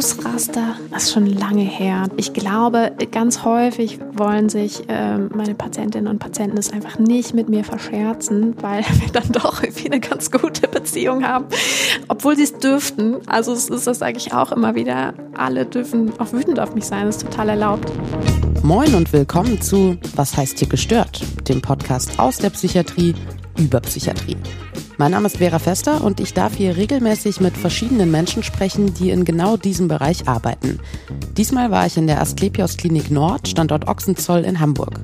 Ausraster, das ist schon lange her. Ich glaube, ganz häufig wollen sich äh, meine Patientinnen und Patienten es einfach nicht mit mir verscherzen, weil wir dann doch irgendwie eine ganz gute Beziehung haben, obwohl sie es dürften. Also es ist das sage ich auch immer wieder. Alle dürfen auch wütend auf mich sein, das ist total erlaubt. Moin und willkommen zu Was heißt hier gestört? Dem Podcast aus der Psychiatrie über Psychiatrie. Mein Name ist Vera Fester und ich darf hier regelmäßig mit verschiedenen Menschen sprechen, die in genau diesem Bereich arbeiten. Diesmal war ich in der Asklepios Klinik Nord, Standort Ochsenzoll in Hamburg.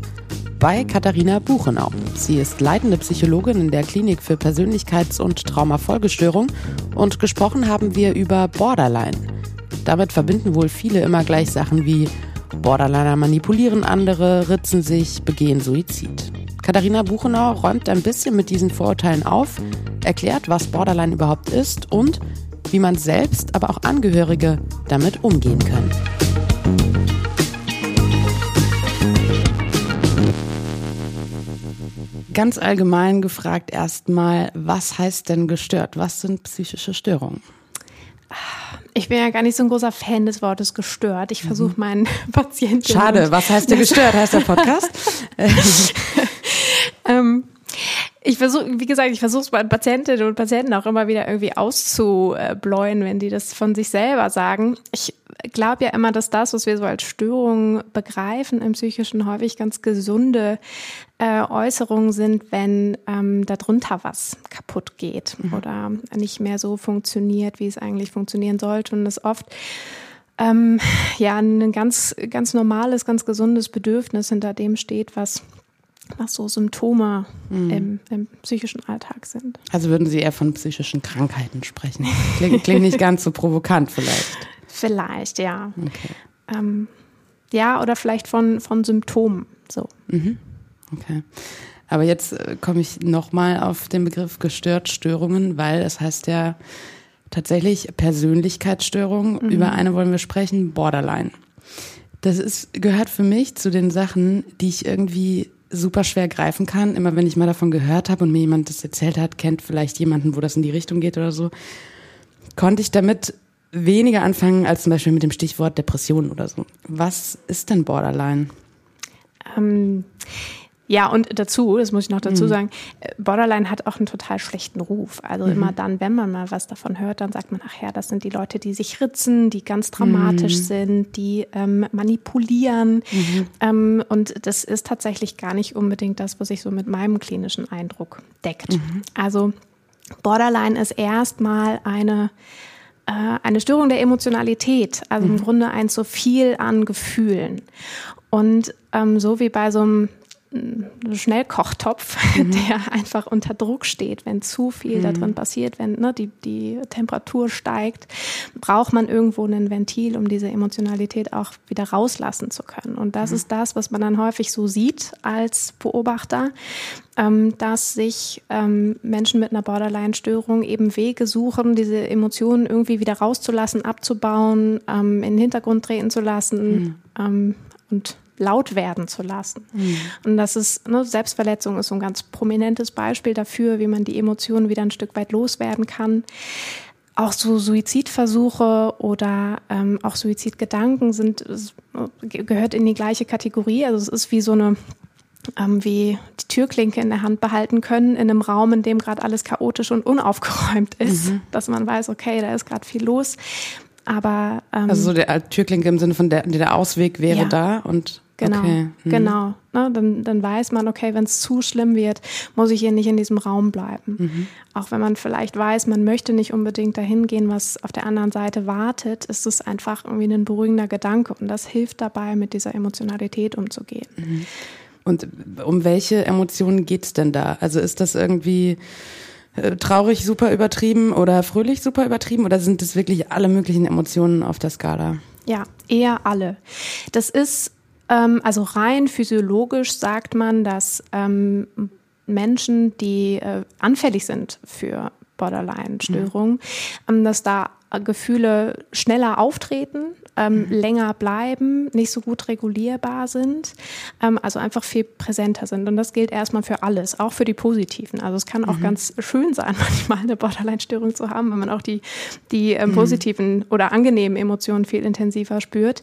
Bei Katharina Buchenau. Sie ist leitende Psychologin in der Klinik für Persönlichkeits- und Traumafolgestörung und gesprochen haben wir über Borderline. Damit verbinden wohl viele immer gleich Sachen wie Borderliner manipulieren andere, ritzen sich, begehen Suizid. Katharina Buchenau räumt ein bisschen mit diesen Vorurteilen auf, erklärt, was Borderline überhaupt ist und wie man selbst, aber auch Angehörige damit umgehen können. Ganz allgemein gefragt erstmal, was heißt denn gestört? Was sind psychische Störungen? Ich bin ja gar nicht so ein großer Fan des Wortes gestört. Ich versuche mhm. meinen Patienten. Schade, was heißt denn gestört? Heißt der Podcast? ähm, ich versuche, wie gesagt, ich versuche es bei Patientinnen und Patienten auch immer wieder irgendwie auszubläuen, wenn die das von sich selber sagen. Ich glaube ja immer, dass das, was wir so als Störung begreifen im Psychischen, häufig ganz gesunde äh, Äußerungen sind, wenn ähm, darunter was kaputt geht mhm. oder nicht mehr so funktioniert, wie es eigentlich funktionieren sollte. Und es oft ähm, ja ein ganz, ganz normales, ganz gesundes Bedürfnis hinter dem steht, was was so Symptome mhm. im, im, psychischen Alltag sind. Also würden Sie eher von psychischen Krankheiten sprechen? Klingt, klingt nicht ganz so provokant vielleicht. Vielleicht, ja. Okay. Ähm, ja, oder vielleicht von, von Symptomen. So. Mhm. Okay. Aber jetzt äh, komme ich nochmal auf den Begriff gestört Störungen, weil es heißt ja tatsächlich Persönlichkeitsstörung. Mhm. Über eine wollen wir sprechen, Borderline. Das ist, gehört für mich zu den Sachen, die ich irgendwie super schwer greifen kann. Immer wenn ich mal davon gehört habe und mir jemand das erzählt hat, kennt vielleicht jemanden, wo das in die Richtung geht oder so, konnte ich damit weniger anfangen als zum Beispiel mit dem Stichwort Depression oder so. Was ist denn Borderline? Ähm, ja, und dazu, das muss ich noch dazu mhm. sagen, äh, Borderline hat auch einen total schlechten Ruf. Also mhm. immer dann, wenn man mal was davon hört, dann sagt man, ach ja, das sind die Leute, die sich ritzen, die ganz dramatisch mhm. sind, die ähm, manipulieren. Mhm. Ähm, und das ist tatsächlich gar nicht unbedingt das, was sich so mit meinem klinischen Eindruck deckt. Mhm. Also Borderline ist erstmal eine äh, eine Störung der Emotionalität, also im mhm. Grunde ein zu viel an Gefühlen. Und ähm, so wie bei so einem Schnellkochtopf, mhm. der einfach unter Druck steht, wenn zu viel mhm. da drin passiert, wenn ne, die, die Temperatur steigt, braucht man irgendwo ein Ventil, um diese Emotionalität auch wieder rauslassen zu können. Und das mhm. ist das, was man dann häufig so sieht als Beobachter, ähm, dass sich ähm, Menschen mit einer Borderline-Störung eben Wege suchen, diese Emotionen irgendwie wieder rauszulassen, abzubauen, ähm, in den Hintergrund treten zu lassen mhm. ähm, und laut werden zu lassen. Mhm. Und das ist, ne, Selbstverletzung ist so ein ganz prominentes Beispiel dafür, wie man die Emotionen wieder ein Stück weit loswerden kann. Auch so Suizidversuche oder ähm, auch Suizidgedanken sind, gehört in die gleiche Kategorie. Also es ist wie so eine ähm, wie die Türklinke in der Hand behalten können in einem Raum, in dem gerade alles chaotisch und unaufgeräumt ist, mhm. dass man weiß, okay, da ist gerade viel los. Aber ähm, also so der Türklinke im Sinne von der, der Ausweg wäre ja. da und Genau, okay. hm. genau. Ne, dann, dann weiß man, okay, wenn es zu schlimm wird, muss ich hier nicht in diesem Raum bleiben. Mhm. Auch wenn man vielleicht weiß, man möchte nicht unbedingt dahin gehen, was auf der anderen Seite wartet, ist es einfach irgendwie ein beruhigender Gedanke und das hilft dabei, mit dieser Emotionalität umzugehen. Mhm. Und um welche Emotionen geht es denn da? Also ist das irgendwie äh, traurig super übertrieben oder fröhlich super übertrieben oder sind es wirklich alle möglichen Emotionen auf der Skala? Ja, eher alle. Das ist also rein physiologisch sagt man, dass ähm, Menschen, die äh, anfällig sind für Borderline-Störungen, mhm. ähm, dass da Gefühle schneller auftreten ähm, mhm. länger bleiben, nicht so gut regulierbar sind, ähm, also einfach viel präsenter sind. Und das gilt erstmal für alles, auch für die positiven. Also es kann auch mhm. ganz schön sein, manchmal eine Borderline-Störung zu haben, wenn man auch die, die ähm, positiven oder angenehmen Emotionen viel intensiver spürt.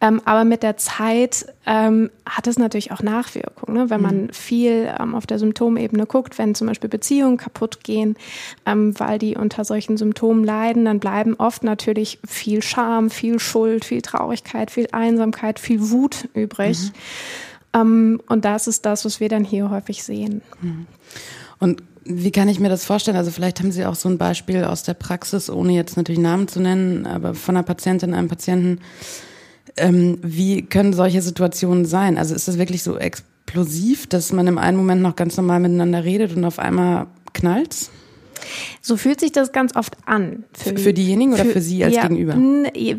Ähm, aber mit der Zeit ähm, hat es natürlich auch Nachwirkungen. Ne? Wenn man mhm. viel ähm, auf der Symptomebene guckt, wenn zum Beispiel Beziehungen kaputt gehen, weil die unter solchen Symptomen leiden, dann bleiben oft natürlich viel Scham, viel Schuld, viel Traurigkeit, viel Einsamkeit, viel Wut übrig. Mhm. Ähm, und das ist das, was wir dann hier häufig sehen. Mhm. Und wie kann ich mir das vorstellen? Also vielleicht haben Sie auch so ein Beispiel aus der Praxis, ohne jetzt natürlich Namen zu nennen, aber von einer Patientin, einem Patienten. Ähm, wie können solche Situationen sein? Also ist das wirklich so explosiv, dass man im einen Moment noch ganz normal miteinander redet und auf einmal knallt's? So fühlt sich das ganz oft an. Für, für diejenigen oder für, für Sie als ja, Gegenüber?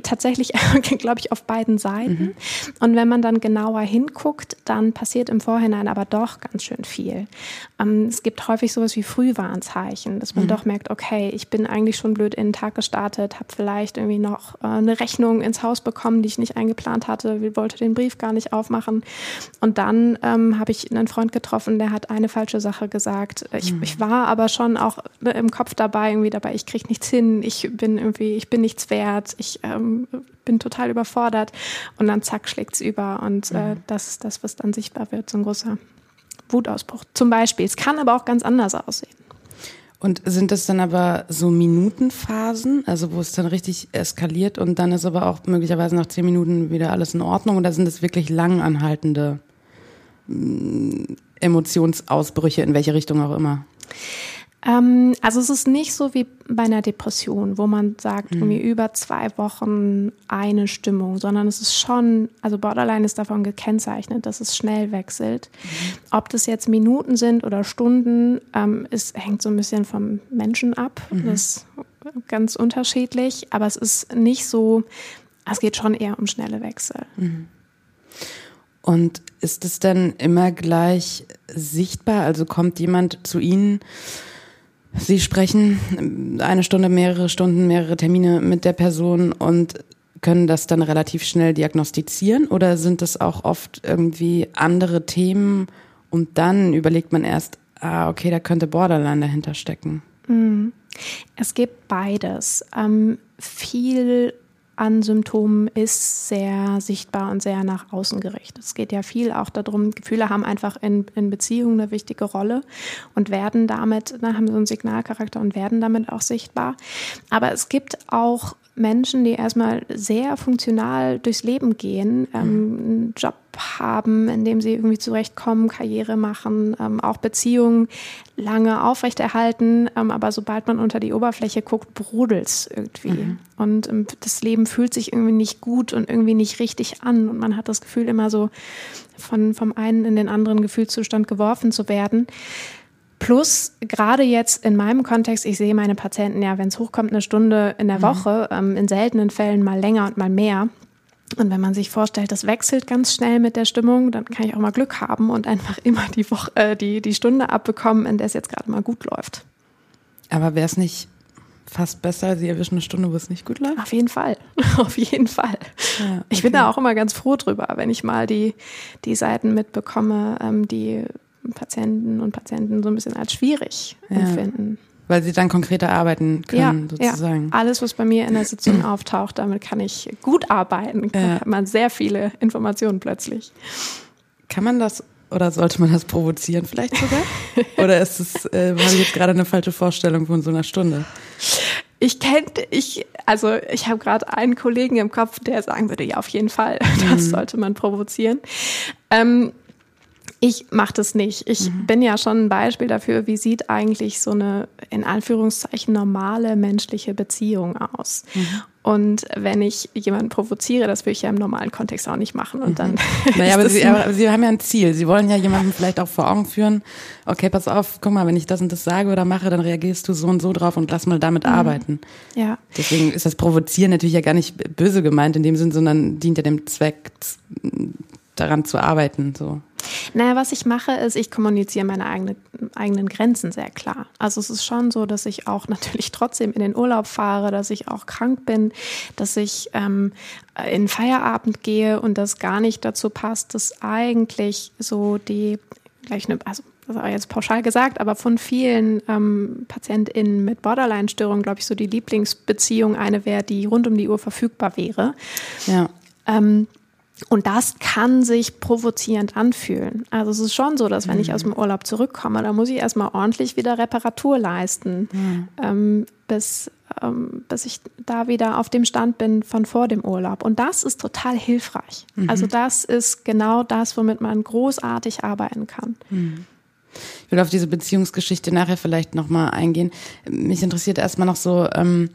Tatsächlich, glaube ich, auf beiden Seiten. Mhm. Und wenn man dann genauer hinguckt, dann passiert im Vorhinein aber doch ganz schön viel. Ähm, es gibt häufig sowas wie Frühwarnzeichen, dass man mhm. doch merkt, okay, ich bin eigentlich schon blöd in den Tag gestartet, habe vielleicht irgendwie noch äh, eine Rechnung ins Haus bekommen, die ich nicht eingeplant hatte, wollte den Brief gar nicht aufmachen. Und dann ähm, habe ich einen Freund getroffen, der hat eine falsche Sache gesagt. Ich, mhm. ich war aber schon auch im Kopf dabei, irgendwie dabei, ich kriege nichts hin, ich bin irgendwie, ich bin nichts wert, ich ähm, bin total überfordert und dann zack schlägt's über und äh, mhm. das ist das, was dann sichtbar wird, so ein großer Wutausbruch zum Beispiel. Es kann aber auch ganz anders aussehen. Und sind das dann aber so Minutenphasen, also wo es dann richtig eskaliert und dann ist aber auch möglicherweise nach zehn Minuten wieder alles in Ordnung oder sind das wirklich lang anhaltende mm, Emotionsausbrüche in welche Richtung auch immer? Ähm, also es ist nicht so wie bei einer Depression, wo man sagt, mhm. irgendwie über zwei Wochen eine Stimmung, sondern es ist schon, also Borderline ist davon gekennzeichnet, dass es schnell wechselt. Mhm. Ob das jetzt Minuten sind oder Stunden, ähm, ist, hängt so ein bisschen vom Menschen ab. Mhm. Das ist ganz unterschiedlich, aber es ist nicht so, es geht schon eher um schnelle Wechsel. Mhm. Und ist es denn immer gleich sichtbar? Also kommt jemand zu Ihnen Sie sprechen eine Stunde, mehrere Stunden, mehrere Termine mit der Person und können das dann relativ schnell diagnostizieren oder sind das auch oft irgendwie andere Themen und dann überlegt man erst, ah, okay, da könnte Borderline dahinter stecken? Mhm. Es gibt beides. Ähm, viel an Symptomen ist sehr sichtbar und sehr nach außen gerichtet. Es geht ja viel auch darum, Gefühle haben einfach in, in Beziehungen eine wichtige Rolle und werden damit, na, haben so einen Signalcharakter und werden damit auch sichtbar. Aber es gibt auch Menschen, die erstmal sehr funktional durchs Leben gehen, ähm, mhm. einen Job haben, in dem sie irgendwie zurechtkommen, Karriere machen, ähm, auch Beziehungen lange aufrechterhalten. Ähm, aber sobald man unter die Oberfläche guckt, brodelt es irgendwie. Mhm. Und ähm, das Leben fühlt sich irgendwie nicht gut und irgendwie nicht richtig an. Und man hat das Gefühl, immer so von, vom einen in den anderen Gefühlszustand geworfen zu werden. Plus, gerade jetzt in meinem Kontext, ich sehe meine Patienten ja, wenn es hochkommt, eine Stunde in der mhm. Woche, ähm, in seltenen Fällen mal länger und mal mehr. Und wenn man sich vorstellt, das wechselt ganz schnell mit der Stimmung, dann kann ich auch mal Glück haben und einfach immer die, Woche, äh, die, die Stunde abbekommen, in der es jetzt gerade mal gut läuft. Aber wäre es nicht fast besser, Sie erwischen eine Stunde, wo es nicht gut läuft? Auf jeden Fall. Auf jeden Fall. Ja, okay. Ich bin da auch immer ganz froh drüber, wenn ich mal die, die Seiten mitbekomme, ähm, die Patienten und Patienten so ein bisschen als schwierig ja. empfinden. Weil sie dann konkreter arbeiten können, ja, sozusagen. Ja. Alles, was bei mir in der Sitzung auftaucht, damit kann ich gut arbeiten. Da hat man sehr viele Informationen plötzlich. Kann man das oder sollte man das provozieren vielleicht sogar? oder ist es, äh, habe ich jetzt gerade eine falsche Vorstellung von so einer Stunde? Ich kenne, ich, also ich habe gerade einen Kollegen im Kopf, der sagen würde, ja, auf jeden Fall, das mhm. sollte man provozieren. Ähm, ich mache das nicht. Ich mhm. bin ja schon ein Beispiel dafür, wie sieht eigentlich so eine in Anführungszeichen normale menschliche Beziehung aus. Mhm. Und wenn ich jemanden provoziere, das würde ich ja im normalen Kontext auch nicht machen. Und mhm. dann. Naja, aber Sie, aber Sie haben ja ein Ziel. Sie wollen ja jemanden vielleicht auch vor Augen führen. Okay, pass auf, guck mal, wenn ich das und das sage oder mache, dann reagierst du so und so drauf und lass mal damit mhm. arbeiten. Ja. Deswegen ist das Provozieren natürlich ja gar nicht böse gemeint in dem Sinn, sondern dient ja dem Zweck, daran zu arbeiten, so. Naja, was ich mache, ist, ich kommuniziere meine eigene, eigenen Grenzen sehr klar. Also es ist schon so, dass ich auch natürlich trotzdem in den Urlaub fahre, dass ich auch krank bin, dass ich ähm, in Feierabend gehe und das gar nicht dazu passt, dass eigentlich so die, gleich eine, also das war jetzt pauschal gesagt, aber von vielen ähm, PatientInnen mit Borderline-Störungen, glaube ich, so die Lieblingsbeziehung eine wäre, die rund um die Uhr verfügbar wäre. Ja. Ähm, und das kann sich provozierend anfühlen. Also es ist schon so, dass wenn ich aus dem Urlaub zurückkomme, dann muss ich erstmal ordentlich wieder Reparatur leisten, mhm. ähm, bis, ähm, bis ich da wieder auf dem Stand bin von vor dem Urlaub. Und das ist total hilfreich. Mhm. Also das ist genau das, womit man großartig arbeiten kann. Mhm. Ich will auf diese Beziehungsgeschichte nachher vielleicht nochmal eingehen. Mich interessiert erstmal noch so, ähm,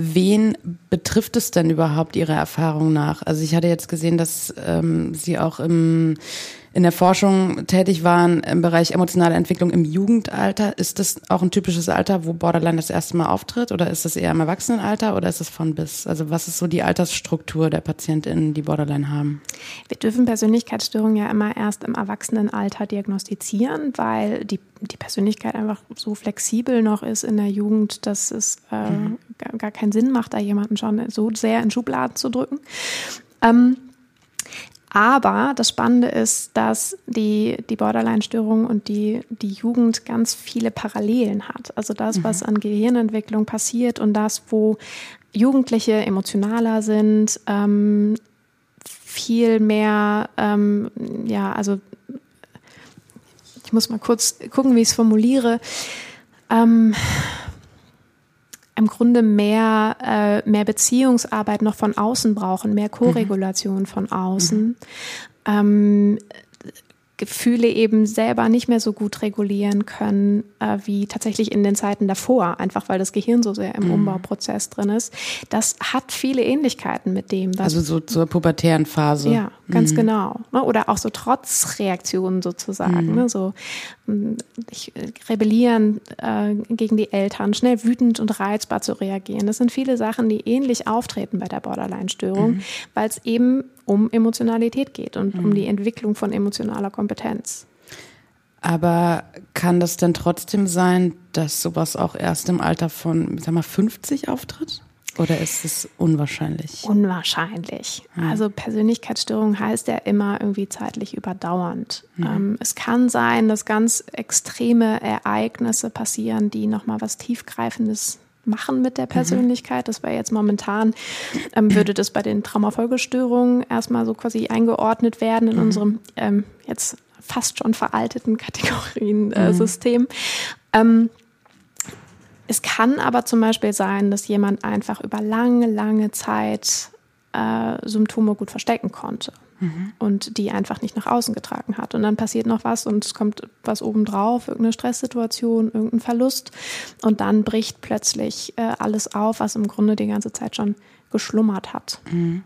Wen betrifft es denn überhaupt Ihrer Erfahrung nach? Also ich hatte jetzt gesehen, dass ähm, Sie auch im in der Forschung tätig waren im Bereich emotionale Entwicklung im Jugendalter. Ist das auch ein typisches Alter, wo Borderline das erste Mal auftritt? Oder ist das eher im Erwachsenenalter oder ist es von bis? Also was ist so die Altersstruktur der PatientInnen, die Borderline haben? Wir dürfen Persönlichkeitsstörungen ja immer erst im Erwachsenenalter diagnostizieren, weil die, die Persönlichkeit einfach so flexibel noch ist in der Jugend, dass es äh, mhm. gar, keinen Sinn macht, da jemanden schon so sehr in Schubladen zu drücken. Ähm, aber das Spannende ist, dass die, die Borderline-Störung und die, die Jugend ganz viele Parallelen hat. Also das, mhm. was an Gehirnentwicklung passiert und das, wo Jugendliche emotionaler sind, ähm, viel mehr, ähm, ja, also ich muss mal kurz gucken, wie ich es formuliere. Ähm, im Grunde mehr, äh, mehr Beziehungsarbeit noch von außen brauchen, mehr Koregulation mhm. von außen. Mhm. Ähm, Gefühle eben selber nicht mehr so gut regulieren können äh, wie tatsächlich in den Zeiten davor, einfach weil das Gehirn so sehr im mhm. Umbauprozess drin ist. Das hat viele Ähnlichkeiten mit dem. also so zur pubertären Phase. Ja, ganz mhm. genau. Ne? Oder auch so Trotzreaktionen sozusagen. Mhm. Ne? So ich, äh, rebellieren äh, gegen die Eltern, schnell wütend und reizbar zu reagieren. Das sind viele Sachen, die ähnlich auftreten bei der Borderline-Störung, mhm. weil es eben um Emotionalität geht und mhm. um die Entwicklung von emotionaler Kompetenz. Aber kann das denn trotzdem sein, dass sowas auch erst im Alter von, sag mal, 50 auftritt? Oder ist es unwahrscheinlich? Unwahrscheinlich. Mhm. Also Persönlichkeitsstörung heißt ja immer irgendwie zeitlich überdauernd. Mhm. Ähm, es kann sein, dass ganz extreme Ereignisse passieren, die nochmal was Tiefgreifendes machen mit der mhm. Persönlichkeit. Das wäre jetzt momentan, ähm, würde das bei den Traumafolgestörungen erstmal so quasi eingeordnet werden in mhm. unserem ähm, jetzt fast schon veralteten Kategoriensystem. Äh, mhm. ähm, es kann aber zum Beispiel sein, dass jemand einfach über lange, lange Zeit äh, Symptome gut verstecken konnte mhm. und die einfach nicht nach außen getragen hat. Und dann passiert noch was und es kommt was obendrauf, irgendeine Stresssituation, irgendein Verlust. Und dann bricht plötzlich äh, alles auf, was im Grunde die ganze Zeit schon geschlummert hat. Mhm.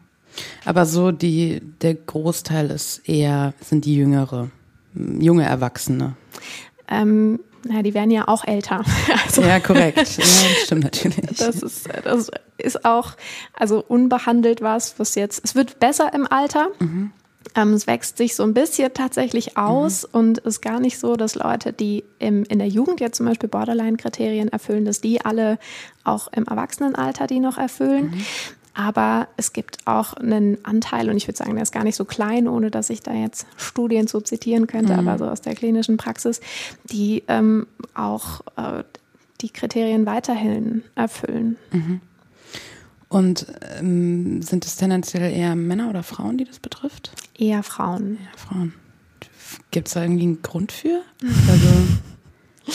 Aber so die, der Großteil ist eher, sind die Jüngere, junge Erwachsene. Ähm, ja, die werden ja auch älter. Also, ja, korrekt. Ja, stimmt natürlich. Das ist, das ist auch, also unbehandelt was, was jetzt, es wird besser im Alter. Mhm. Ähm, es wächst sich so ein bisschen tatsächlich aus mhm. und ist gar nicht so, dass Leute, die im, in der Jugend jetzt zum Beispiel Borderline-Kriterien erfüllen, dass die alle auch im Erwachsenenalter die noch erfüllen. Mhm. Aber es gibt auch einen Anteil, und ich würde sagen, der ist gar nicht so klein, ohne dass ich da jetzt Studien zu zitieren könnte, mhm. aber so aus der klinischen Praxis, die ähm, auch äh, die Kriterien weiterhin erfüllen. Mhm. Und ähm, sind es tendenziell eher Männer oder Frauen, die das betrifft? Eher Frauen. Eher Frauen. Gibt es da irgendwie einen Grund für? Also,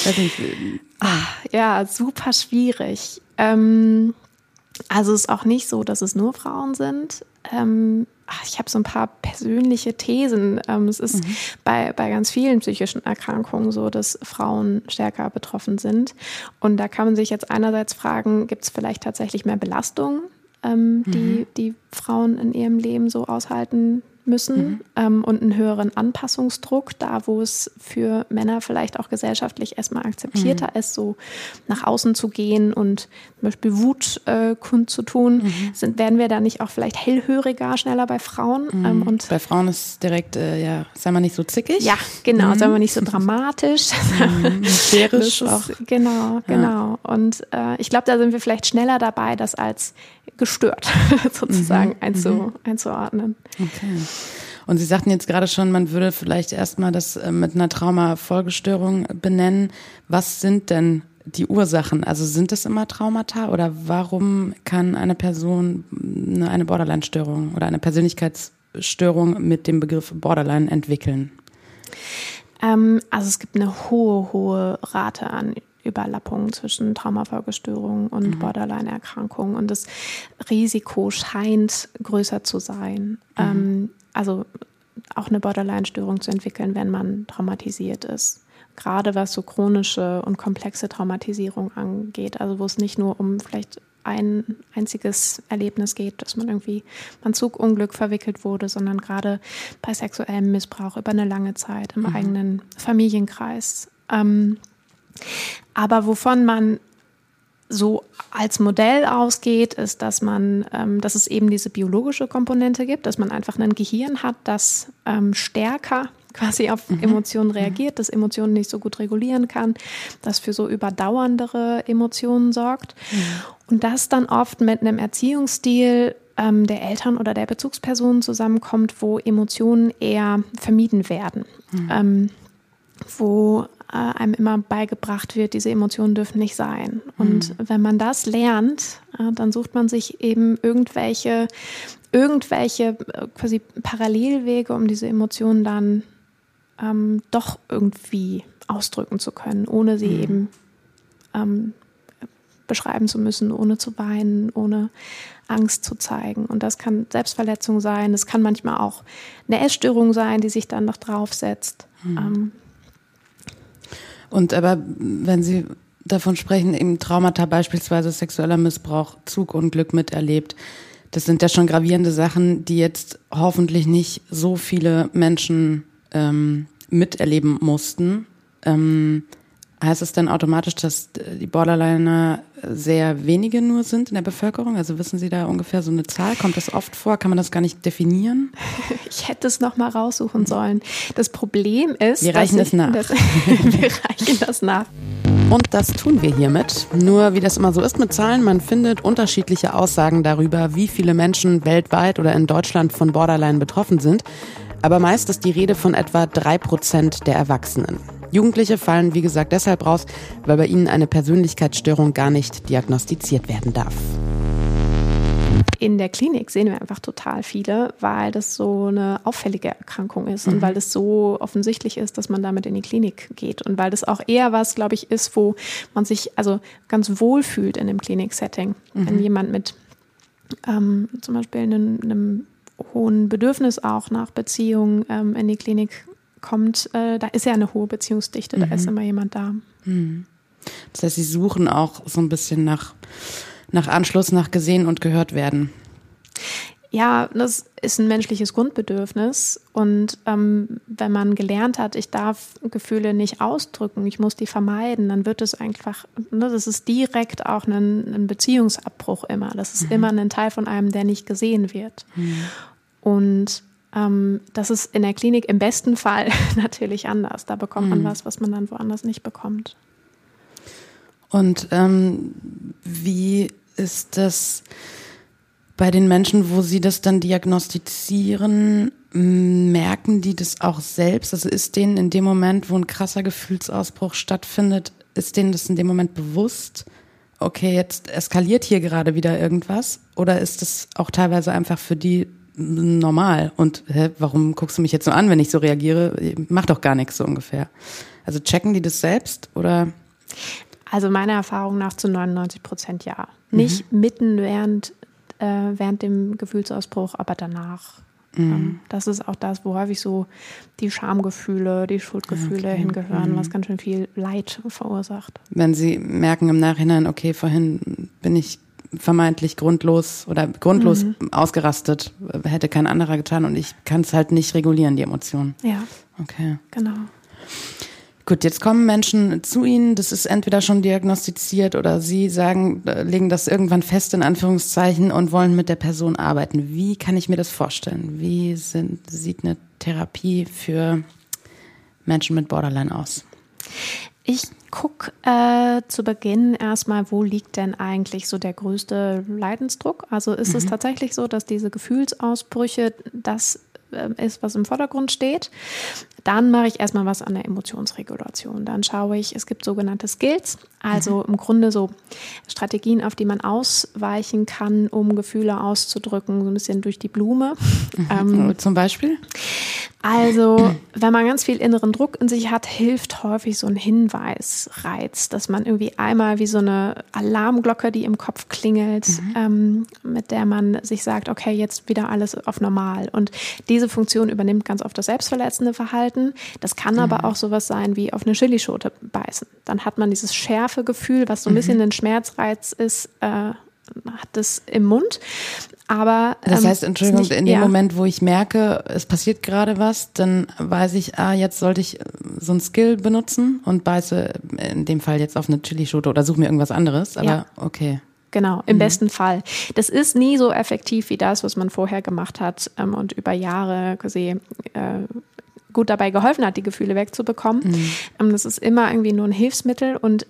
weiß nicht. Ja. ja, super schwierig. Ähm, also es ist auch nicht so, dass es nur Frauen sind. Ähm, ich habe so ein paar persönliche Thesen. Ähm, es ist mhm. bei, bei ganz vielen psychischen Erkrankungen so, dass Frauen stärker betroffen sind. Und da kann man sich jetzt einerseits fragen, gibt es vielleicht tatsächlich mehr Belastungen, ähm, die mhm. die Frauen in ihrem Leben so aushalten müssen mhm. ähm, und einen höheren Anpassungsdruck, da wo es für Männer vielleicht auch gesellschaftlich erstmal akzeptierter mhm. ist, so nach außen zu gehen und zum Beispiel Wut äh, kundzutun, mhm. sind, werden wir da nicht auch vielleicht hellhöriger, schneller bei Frauen? Mhm. Ähm, und bei Frauen ist direkt, äh, ja, sei mal nicht so zickig. Ja, genau, mhm. sei mal nicht so dramatisch. Mhm. Sphärisch auch. Genau, genau. Ja. Und äh, ich glaube, da sind wir vielleicht schneller dabei, das als gestört sozusagen mhm. einzu, mhm. einzuordnen. Okay. Und Sie sagten jetzt gerade schon, man würde vielleicht erstmal das äh, mit einer Traumafolgestörung benennen. Was sind denn die Ursachen? Also sind es immer Traumata oder warum kann eine Person eine Borderline-Störung oder eine Persönlichkeitsstörung mit dem Begriff Borderline entwickeln? Ähm, also es gibt eine hohe, hohe Rate an Überlappungen zwischen Traumafolgestörungen und mhm. Borderline-Erkrankungen. Und das Risiko scheint größer zu sein. Mhm. Ähm, also auch eine Borderline-Störung zu entwickeln, wenn man traumatisiert ist. Gerade was so chronische und komplexe Traumatisierung angeht. Also wo es nicht nur um vielleicht ein einziges Erlebnis geht, dass man irgendwie beim Zugunglück verwickelt wurde, sondern gerade bei sexuellem Missbrauch über eine lange Zeit im mhm. eigenen Familienkreis. Ähm, aber wovon man so als Modell ausgeht, ist, dass man, ähm, dass es eben diese biologische Komponente gibt, dass man einfach ein Gehirn hat, das ähm, stärker quasi auf mhm. Emotionen mhm. reagiert, das Emotionen nicht so gut regulieren kann, das für so überdauerndere Emotionen sorgt. Mhm. Und das dann oft mit einem Erziehungsstil ähm, der Eltern oder der Bezugspersonen zusammenkommt, wo Emotionen eher vermieden werden. Mhm. Ähm, wo äh, einem immer beigebracht wird, diese Emotionen dürfen nicht sein. Und mhm. wenn man das lernt, äh, dann sucht man sich eben irgendwelche, irgendwelche äh, quasi Parallelwege, um diese Emotionen dann ähm, doch irgendwie ausdrücken zu können, ohne sie mhm. eben ähm, beschreiben zu müssen, ohne zu weinen, ohne Angst zu zeigen. Und das kann Selbstverletzung sein, es kann manchmal auch eine Essstörung sein, die sich dann noch draufsetzt. Mhm. Ähm, und aber wenn Sie davon sprechen, eben Traumata beispielsweise sexueller Missbrauch, Zugunglück miterlebt, das sind ja schon gravierende Sachen, die jetzt hoffentlich nicht so viele Menschen ähm, miterleben mussten. Ähm, Heißt es dann automatisch, dass die Borderliner sehr wenige nur sind in der Bevölkerung? Also wissen Sie da ungefähr so eine Zahl? Kommt das oft vor? Kann man das gar nicht definieren? Ich hätte es noch mal raussuchen sollen. Das Problem ist, wir reichen das nach. Das, wir reichen das nach. Und das tun wir hiermit. Nur wie das immer so ist mit Zahlen, man findet unterschiedliche Aussagen darüber, wie viele Menschen weltweit oder in Deutschland von Borderline betroffen sind. Aber meist ist die Rede von etwa drei Prozent der Erwachsenen. Jugendliche fallen, wie gesagt, deshalb raus, weil bei ihnen eine Persönlichkeitsstörung gar nicht diagnostiziert werden darf. In der Klinik sehen wir einfach total viele, weil das so eine auffällige Erkrankung ist mhm. und weil das so offensichtlich ist, dass man damit in die Klinik geht und weil das auch eher was, glaube ich, ist, wo man sich also ganz wohl fühlt in dem Klinik-Setting. Mhm. Wenn jemand mit ähm, zum Beispiel einem, einem hohen Bedürfnis auch nach Beziehung ähm, in die Klinik kommt, äh, da ist ja eine hohe Beziehungsdichte, mhm. da ist mhm. immer jemand da. Mhm. Das heißt, sie suchen auch so ein bisschen nach, nach Anschluss, nach gesehen und gehört werden. Ja, das ist ein menschliches Grundbedürfnis. Und ähm, wenn man gelernt hat, ich darf Gefühle nicht ausdrücken, ich muss die vermeiden, dann wird es einfach, ne, das ist direkt auch ein, ein Beziehungsabbruch immer. Das ist mhm. immer ein Teil von einem, der nicht gesehen wird. Mhm. Und ähm, das ist in der Klinik im besten Fall natürlich anders. Da bekommt man mhm. was, was man dann woanders nicht bekommt. Und ähm, wie ist das bei den Menschen, wo Sie das dann diagnostizieren? Merken die das auch selbst? Also ist denen in dem Moment, wo ein krasser Gefühlsausbruch stattfindet, ist denen das in dem Moment bewusst? Okay, jetzt eskaliert hier gerade wieder irgendwas? Oder ist das auch teilweise einfach für die normal. Und hä, warum guckst du mich jetzt so an, wenn ich so reagiere? Mach doch gar nichts so ungefähr. Also checken die das selbst oder? Also meiner Erfahrung nach zu 99 Prozent ja. Nicht mhm. mitten während, äh, während dem Gefühlsausbruch, aber danach. Mhm. Ähm, das ist auch das, wo häufig so die Schamgefühle, die Schuldgefühle okay. hingehören, mhm. was ganz schön viel Leid verursacht. Wenn Sie merken im Nachhinein, okay, vorhin bin ich vermeintlich grundlos oder grundlos mhm. ausgerastet, hätte kein anderer getan und ich kann es halt nicht regulieren, die Emotionen. Ja. Okay. Genau. Gut, jetzt kommen Menschen zu Ihnen, das ist entweder schon diagnostiziert oder Sie sagen, äh, legen das irgendwann fest in Anführungszeichen und wollen mit der Person arbeiten. Wie kann ich mir das vorstellen? Wie sind, sieht eine Therapie für Menschen mit Borderline aus? Ich gucke äh, zu Beginn erstmal, wo liegt denn eigentlich so der größte Leidensdruck? Also ist mhm. es tatsächlich so, dass diese Gefühlsausbrüche das äh, ist, was im Vordergrund steht. Dann mache ich erstmal was an der Emotionsregulation. Dann schaue ich, es gibt sogenannte Skills, also mhm. im Grunde so Strategien, auf die man ausweichen kann, um Gefühle auszudrücken, so ein bisschen durch die Blume. Mhm. Ähm, Zum Beispiel? Also, wenn man ganz viel inneren Druck in sich hat, hilft häufig so ein Hinweisreiz, dass man irgendwie einmal wie so eine Alarmglocke, die im Kopf klingelt, mhm. ähm, mit der man sich sagt, okay, jetzt wieder alles auf normal. Und diese Funktion übernimmt ganz oft das selbstverletzende Verhalten. Das kann mhm. aber auch sowas sein wie auf eine Chilischote beißen. Dann hat man dieses schärfe Gefühl, was so ein mhm. bisschen ein Schmerzreiz ist, äh, hat es im Mund. Aber ähm, das heißt, Entschuldigung, nicht, in dem ja. Moment, wo ich merke, es passiert gerade was, dann weiß ich, ah, jetzt sollte ich äh, so ein Skill benutzen und beiße in dem Fall jetzt auf eine Chili-Schote oder suche mir irgendwas anderes. Aber ja. okay. Genau, im mhm. besten Fall. Das ist nie so effektiv wie das, was man vorher gemacht hat ähm, und über Jahre quasi äh, gut dabei geholfen hat, die Gefühle wegzubekommen. Mhm. Ähm, das ist immer irgendwie nur ein Hilfsmittel und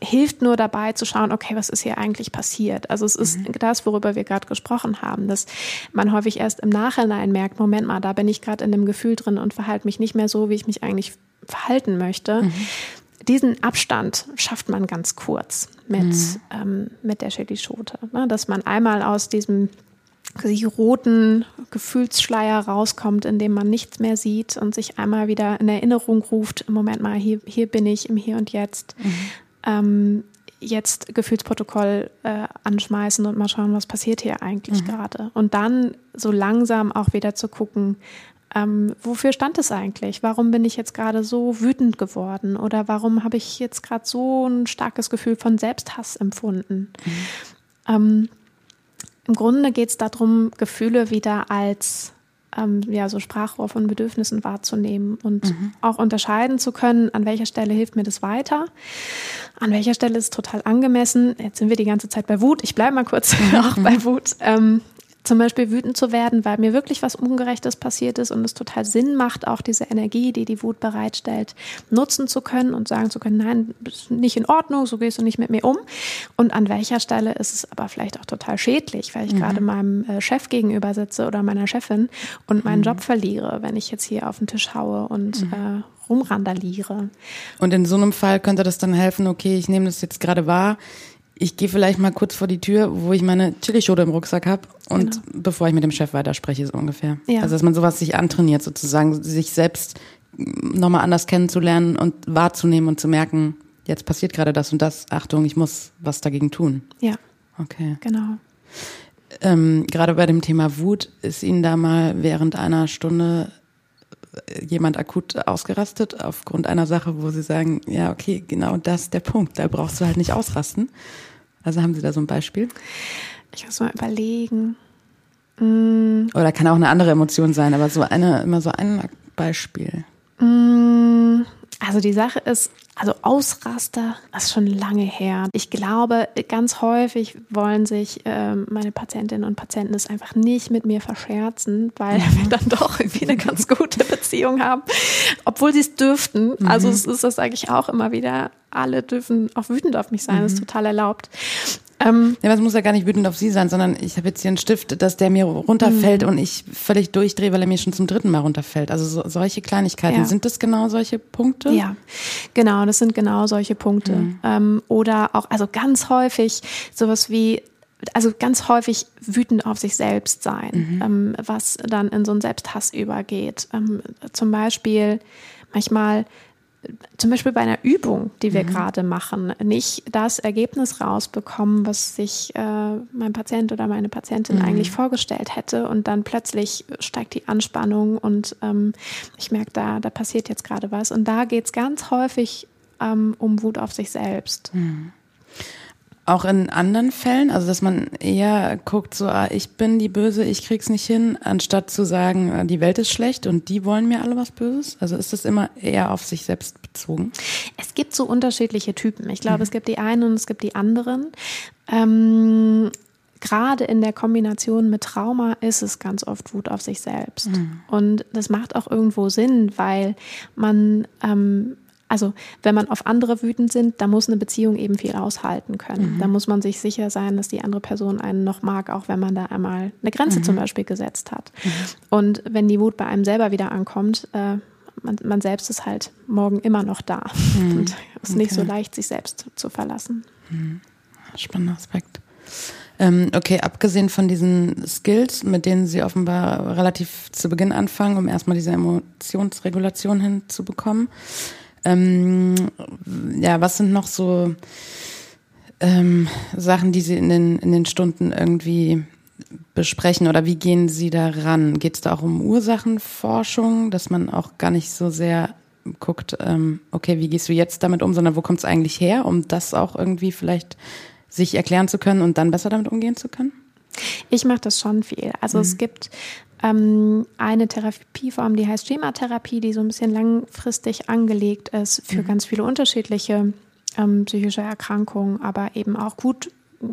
hilft nur dabei zu schauen, okay, was ist hier eigentlich passiert? Also es ist mhm. das, worüber wir gerade gesprochen haben, dass man häufig erst im Nachhinein merkt, Moment mal, da bin ich gerade in dem Gefühl drin und verhalte mich nicht mehr so, wie ich mich eigentlich verhalten möchte. Mhm. Diesen Abstand schafft man ganz kurz mit, mhm. ähm, mit der Chili-Schote. Ne? Dass man einmal aus diesem roten Gefühlsschleier rauskommt, in dem man nichts mehr sieht und sich einmal wieder in Erinnerung ruft, Moment mal, hier, hier bin ich im Hier und Jetzt. Mhm ähm, jetzt Gefühlsprotokoll äh, anschmeißen und mal schauen, was passiert hier eigentlich mhm. gerade. Und dann so langsam auch wieder zu gucken, ähm, wofür stand es eigentlich? Warum bin ich jetzt gerade so wütend geworden? Oder warum habe ich jetzt gerade so ein starkes Gefühl von Selbsthass empfunden? Mhm. Ähm, Im Grunde geht es darum, Gefühle wieder als ähm, ja, so Sprachrohr von Bedürfnissen wahrzunehmen und mhm. auch unterscheiden zu können, an welcher Stelle hilft mir das weiter, an welcher Stelle ist es total angemessen. Jetzt sind wir die ganze Zeit bei Wut. Ich bleibe mal kurz mhm. auch bei Wut. Ähm, zum Beispiel wütend zu werden, weil mir wirklich was Ungerechtes passiert ist und es total Sinn macht, auch diese Energie, die die Wut bereitstellt, nutzen zu können und sagen zu können, nein, das ist nicht in Ordnung, so gehst du nicht mit mir um. Und an welcher Stelle ist es aber vielleicht auch total schädlich, weil ich mhm. gerade meinem äh, Chef gegenüber sitze oder meiner Chefin und meinen mhm. Job verliere, wenn ich jetzt hier auf den Tisch haue und mhm. äh, rumrandaliere. Und in so einem Fall könnte das dann helfen, okay, ich nehme das jetzt gerade wahr, ich gehe vielleicht mal kurz vor die Tür, wo ich meine Chilischote im Rucksack habe und genau. bevor ich mit dem Chef weiterspreche, so ungefähr. Ja. Also dass man sowas sich antrainiert, sozusagen, sich selbst nochmal anders kennenzulernen und wahrzunehmen und zu merken, jetzt passiert gerade das und das, Achtung, ich muss was dagegen tun. Ja. Okay. Genau. Ähm, gerade bei dem Thema Wut ist Ihnen da mal während einer Stunde jemand akut ausgerastet aufgrund einer Sache, wo Sie sagen, ja, okay, genau das ist der Punkt, da brauchst du halt nicht ausrasten. Also haben Sie da so ein Beispiel? Ich muss mal überlegen. Mm. Oder kann auch eine andere Emotion sein, aber so eine, immer so ein Beispiel. Mm. Also die Sache ist, also Ausraster ist schon lange her. Ich glaube, ganz häufig wollen sich äh, meine Patientinnen und Patienten das einfach nicht mit mir verscherzen, weil mhm. wir dann doch irgendwie eine ganz gute Beziehung haben, obwohl sie es dürften. Also mhm. es ist das sage ich auch immer wieder. Alle dürfen auch wütend auf mich sein, mhm. das ist total erlaubt. Ähm, ja, es muss ja gar nicht wütend auf Sie sein, sondern ich habe jetzt hier einen Stift, dass der mir runterfällt mhm. und ich völlig durchdrehe, weil er mir schon zum dritten Mal runterfällt. Also so, solche Kleinigkeiten, ja. sind das genau solche Punkte? Ja, genau, das sind genau solche Punkte. Mhm. Ähm, oder auch, also ganz häufig sowas wie also ganz häufig wütend auf sich selbst sein, mhm. ähm, was dann in so einen Selbsthass übergeht. Ähm, zum Beispiel manchmal zum Beispiel bei einer Übung, die wir mhm. gerade machen, nicht das Ergebnis rausbekommen, was sich äh, mein Patient oder meine Patientin mhm. eigentlich vorgestellt hätte und dann plötzlich steigt die Anspannung und ähm, ich merke, da, da passiert jetzt gerade was. Und da geht es ganz häufig ähm, um Wut auf sich selbst. Mhm. Auch in anderen Fällen, also dass man eher guckt, so, ah, ich bin die Böse, ich krieg's nicht hin, anstatt zu sagen, ah, die Welt ist schlecht und die wollen mir alle was Böses? Also ist das immer eher auf sich selbst bezogen? Es gibt so unterschiedliche Typen. Ich glaube, mhm. es gibt die einen und es gibt die anderen. Ähm, gerade in der Kombination mit Trauma ist es ganz oft Wut auf sich selbst. Mhm. Und das macht auch irgendwo Sinn, weil man ähm, also wenn man auf andere wütend sind, da muss eine Beziehung eben viel aushalten können. Mhm. Da muss man sich sicher sein, dass die andere Person einen noch mag, auch wenn man da einmal eine Grenze mhm. zum Beispiel gesetzt hat. Mhm. Und wenn die Wut bei einem selber wieder ankommt, äh, man, man, selbst ist halt morgen immer noch da. Mhm. Und es ist okay. nicht so leicht, sich selbst zu verlassen. Mhm. Spannender Aspekt. Ähm, okay, abgesehen von diesen Skills, mit denen Sie offenbar relativ zu Beginn anfangen, um erstmal diese Emotionsregulation hinzubekommen, ähm, ja, was sind noch so ähm, Sachen, die Sie in den, in den Stunden irgendwie besprechen oder wie gehen Sie daran? Geht es da auch um Ursachenforschung, dass man auch gar nicht so sehr guckt, ähm, okay, wie gehst du jetzt damit um, sondern wo kommt es eigentlich her, um das auch irgendwie vielleicht sich erklären zu können und dann besser damit umgehen zu können? Ich mache das schon viel. Also mhm. es gibt ähm, eine Therapieform, die heißt Schematherapie, die so ein bisschen langfristig angelegt ist für mhm. ganz viele unterschiedliche ähm, psychische Erkrankungen, aber eben auch gut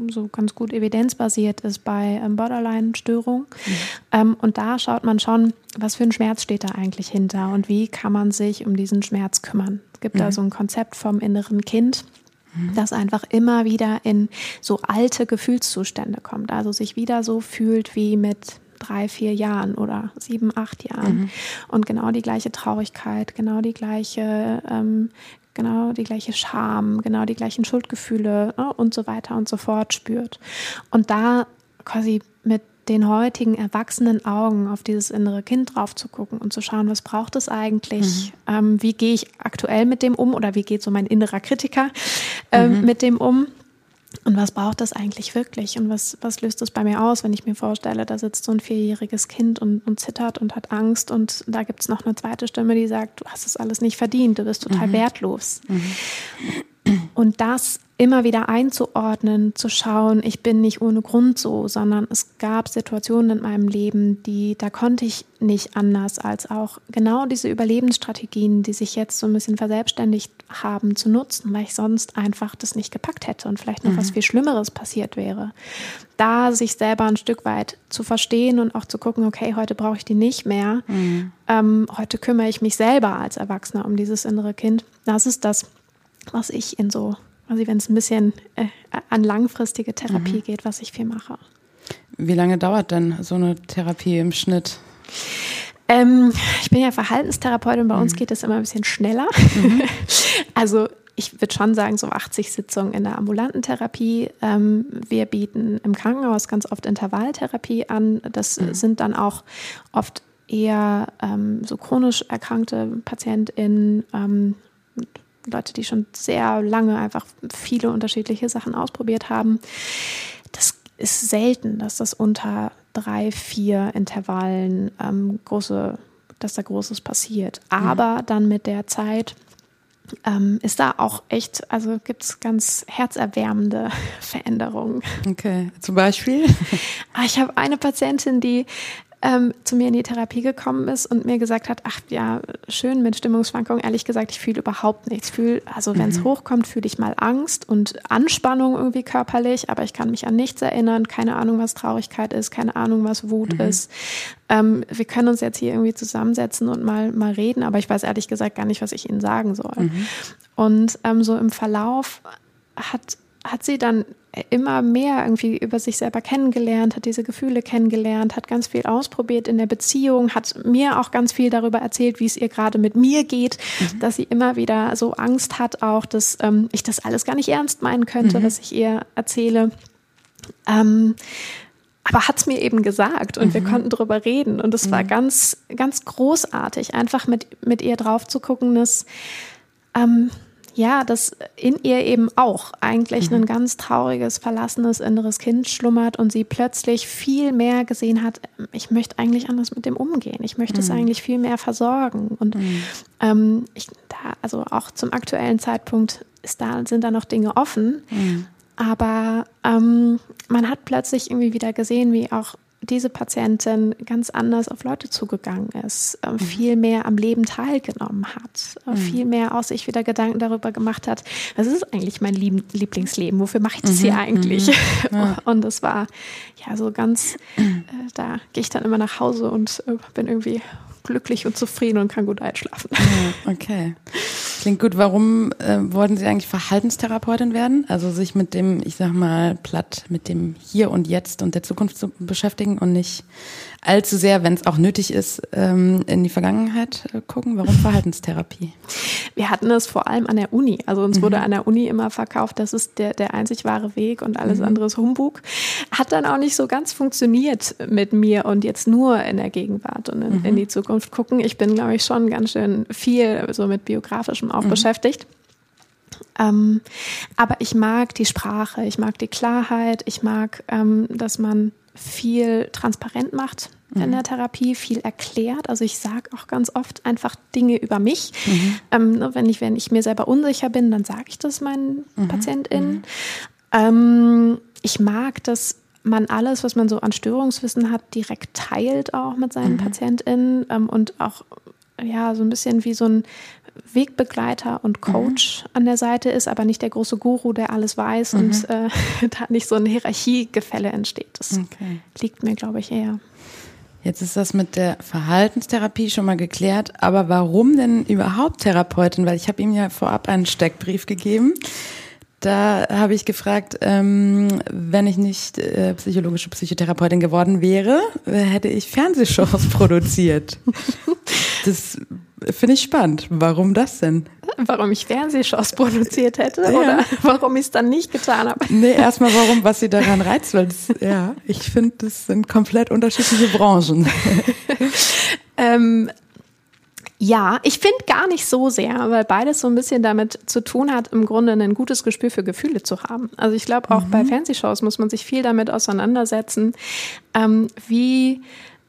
so ganz gut evidenzbasiert ist bei ähm, Borderline-Störung. Mhm. Ähm, und da schaut man schon, was für ein Schmerz steht da eigentlich hinter und wie kann man sich um diesen Schmerz kümmern. Es gibt mhm. da so ein Konzept vom inneren Kind, mhm. das einfach immer wieder in so alte Gefühlszustände kommt, also sich wieder so fühlt wie mit drei, vier Jahren oder sieben, acht Jahren. Mhm. Und genau die gleiche Traurigkeit, genau die gleiche, ähm, genau die gleiche Scham, genau die gleichen Schuldgefühle ne, und so weiter und so fort spürt. Und da quasi mit den heutigen erwachsenen Augen auf dieses innere Kind drauf zu gucken und zu schauen, was braucht es eigentlich, mhm. ähm, wie gehe ich aktuell mit dem um oder wie geht so mein innerer Kritiker ähm, mhm. mit dem um und was braucht das eigentlich wirklich? Und was, was löst das bei mir aus, wenn ich mir vorstelle, da sitzt so ein vierjähriges Kind und, und zittert und hat Angst und da gibt es noch eine zweite Stimme, die sagt, du hast es alles nicht verdient, du bist total mhm. wertlos. Mhm. Und das immer wieder einzuordnen, zu schauen, ich bin nicht ohne Grund so, sondern es gab Situationen in meinem Leben, die, da konnte ich nicht anders als auch genau diese Überlebensstrategien, die sich jetzt so ein bisschen verselbstständigt haben, zu nutzen, weil ich sonst einfach das nicht gepackt hätte und vielleicht noch mhm. was viel Schlimmeres passiert wäre. Da sich selber ein Stück weit zu verstehen und auch zu gucken, okay, heute brauche ich die nicht mehr. Mhm. Ähm, heute kümmere ich mich selber als Erwachsener um dieses innere Kind. Das ist das, was ich in so also wenn es ein bisschen äh, an langfristige Therapie mhm. geht, was ich viel mache. Wie lange dauert denn so eine Therapie im Schnitt? Ähm, ich bin ja Verhaltenstherapeutin, bei mhm. uns geht es immer ein bisschen schneller. Mhm. also ich würde schon sagen, so 80 Sitzungen in der ambulanten Therapie. Ähm, wir bieten im Krankenhaus ganz oft Intervalltherapie an. Das mhm. sind dann auch oft eher ähm, so chronisch erkrankte PatientInnen, ähm, Leute, die schon sehr lange einfach viele unterschiedliche Sachen ausprobiert haben. Das ist selten, dass das unter drei, vier Intervallen ähm, große, dass da Großes passiert. Aber mhm. dann mit der Zeit ähm, ist da auch echt, also gibt es ganz herzerwärmende Veränderungen. Okay, zum Beispiel? Ah, ich habe eine Patientin, die ähm, zu mir in die Therapie gekommen ist und mir gesagt hat, ach ja, schön mit Stimmungsschwankungen. Ehrlich gesagt, ich fühle überhaupt nichts. Ich fühle, also wenn es mhm. hochkommt, fühle ich mal Angst und Anspannung irgendwie körperlich, aber ich kann mich an nichts erinnern. Keine Ahnung, was Traurigkeit ist, keine Ahnung, was Wut mhm. ist. Ähm, wir können uns jetzt hier irgendwie zusammensetzen und mal, mal reden, aber ich weiß ehrlich gesagt gar nicht, was ich Ihnen sagen soll. Mhm. Und ähm, so im Verlauf hat hat sie dann immer mehr irgendwie über sich selber kennengelernt, hat diese Gefühle kennengelernt, hat ganz viel ausprobiert in der Beziehung, hat mir auch ganz viel darüber erzählt, wie es ihr gerade mit mir geht, mhm. dass sie immer wieder so Angst hat auch, dass ähm, ich das alles gar nicht ernst meinen könnte, mhm. was ich ihr erzähle. Ähm, aber hat es mir eben gesagt und mhm. wir konnten darüber reden und es war mhm. ganz, ganz großartig, einfach mit, mit ihr drauf zu gucken, dass ähm, ja, dass in ihr eben auch eigentlich mhm. ein ganz trauriges, verlassenes inneres Kind schlummert und sie plötzlich viel mehr gesehen hat, ich möchte eigentlich anders mit dem umgehen. Ich möchte mhm. es eigentlich viel mehr versorgen. Und mhm. ähm, ich, da, also auch zum aktuellen Zeitpunkt ist da, sind da noch Dinge offen. Mhm. aber ähm, man hat plötzlich irgendwie wieder gesehen, wie auch diese Patientin ganz anders auf Leute zugegangen ist, äh, mhm. viel mehr am Leben teilgenommen hat, äh, mhm. viel mehr aus sich wieder Gedanken darüber gemacht hat, was ist eigentlich mein Lieb Lieblingsleben, wofür mache ich das mhm. hier eigentlich? Mhm. Ja. Und es war ja so ganz, äh, da gehe ich dann immer nach Hause und äh, bin irgendwie glücklich und zufrieden und kann gut einschlafen. Okay. Klingt gut. Warum äh, wollten Sie eigentlich Verhaltenstherapeutin werden? Also sich mit dem, ich sag mal, platt, mit dem Hier und Jetzt und der Zukunft zu beschäftigen und nicht allzu sehr, wenn es auch nötig ist, ähm, in die Vergangenheit äh, gucken. Warum Verhaltenstherapie? Wir hatten es vor allem an der Uni. Also uns mhm. wurde an der Uni immer verkauft, das ist der, der einzig wahre Weg und alles mhm. andere ist Humbug. Hat dann auch nicht so ganz funktioniert mit mir und jetzt nur in der Gegenwart und in, mhm. in die Zukunft gucken. Ich bin, glaube ich, schon ganz schön viel so mit biografischem auch mhm. beschäftigt. Ähm, aber ich mag die Sprache, ich mag die Klarheit, ich mag, ähm, dass man viel transparent macht mhm. in der Therapie, viel erklärt. Also ich sage auch ganz oft einfach Dinge über mich. Mhm. Ähm, ne, wenn, ich, wenn ich mir selber unsicher bin, dann sage ich das meinen mhm. PatientInnen. Mhm. Ähm, ich mag, dass man alles, was man so an Störungswissen hat, direkt teilt auch mit seinen mhm. PatientInnen ähm, und auch ja so ein bisschen wie so ein Wegbegleiter und Coach mhm. an der Seite ist, aber nicht der große Guru, der alles weiß mhm. und äh, da nicht so ein Hierarchiegefälle entsteht. Das okay. liegt mir, glaube ich, eher. Jetzt ist das mit der Verhaltenstherapie schon mal geklärt, aber warum denn überhaupt Therapeutin? Weil ich habe ihm ja vorab einen Steckbrief gegeben. Da habe ich gefragt, ähm, wenn ich nicht äh, psychologische Psychotherapeutin geworden wäre, hätte ich Fernsehshows produziert. Das Finde ich spannend. Warum das denn? Warum ich Fernsehshows produziert hätte ja. oder warum ich es dann nicht getan habe? Nee, erstmal warum, was sie daran reizt, weil das, ja, ich finde, das sind komplett unterschiedliche Branchen. ähm, ja, ich finde gar nicht so sehr, weil beides so ein bisschen damit zu tun hat, im Grunde ein gutes Gespür für Gefühle zu haben. Also ich glaube, auch mhm. bei Fernsehshows muss man sich viel damit auseinandersetzen, ähm, wie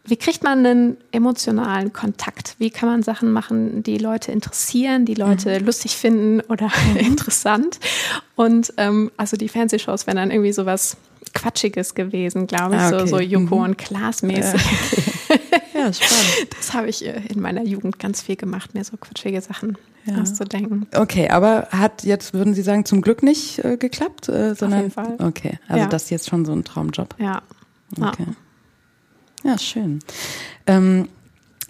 wie kriegt man einen emotionalen Kontakt? Wie kann man Sachen machen, die Leute interessieren, die Leute mhm. lustig finden oder mhm. interessant? Und ähm, also die Fernsehshows wären dann irgendwie sowas Quatschiges gewesen, glaube ich, ah, okay. so, so Joko mhm. und Klaas mäßig. Ja, okay. ja spannend. Das habe ich äh, in meiner Jugend ganz viel gemacht, mir so quatschige Sachen ja. auszudenken. Okay, aber hat jetzt, würden Sie sagen, zum Glück nicht äh, geklappt? Äh, sondern, Auf jeden Fall. Okay, also ja. das ist jetzt schon so ein Traumjob. Ja. Okay. Ja. Ja, schön. Ähm,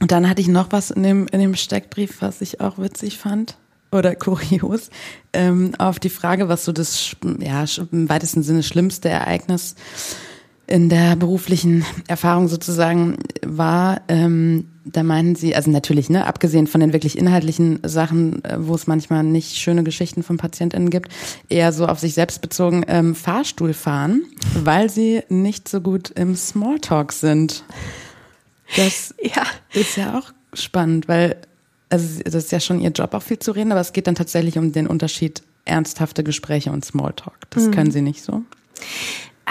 und dann hatte ich noch was in dem, in dem Steckbrief, was ich auch witzig fand oder kurios, ähm, auf die Frage, was so das ja, im weitesten Sinne schlimmste Ereignis in der beruflichen Erfahrung sozusagen war, ähm, da meinen Sie, also natürlich, ne, abgesehen von den wirklich inhaltlichen Sachen, äh, wo es manchmal nicht schöne Geschichten von PatientInnen gibt, eher so auf sich selbst bezogen, ähm, Fahrstuhl fahren, weil sie nicht so gut im Smalltalk sind. Das ja. ist ja auch spannend, weil, also das ist ja schon ihr Job, auch viel zu reden, aber es geht dann tatsächlich um den Unterschied ernsthafte Gespräche und Smalltalk. Das mhm. können sie nicht so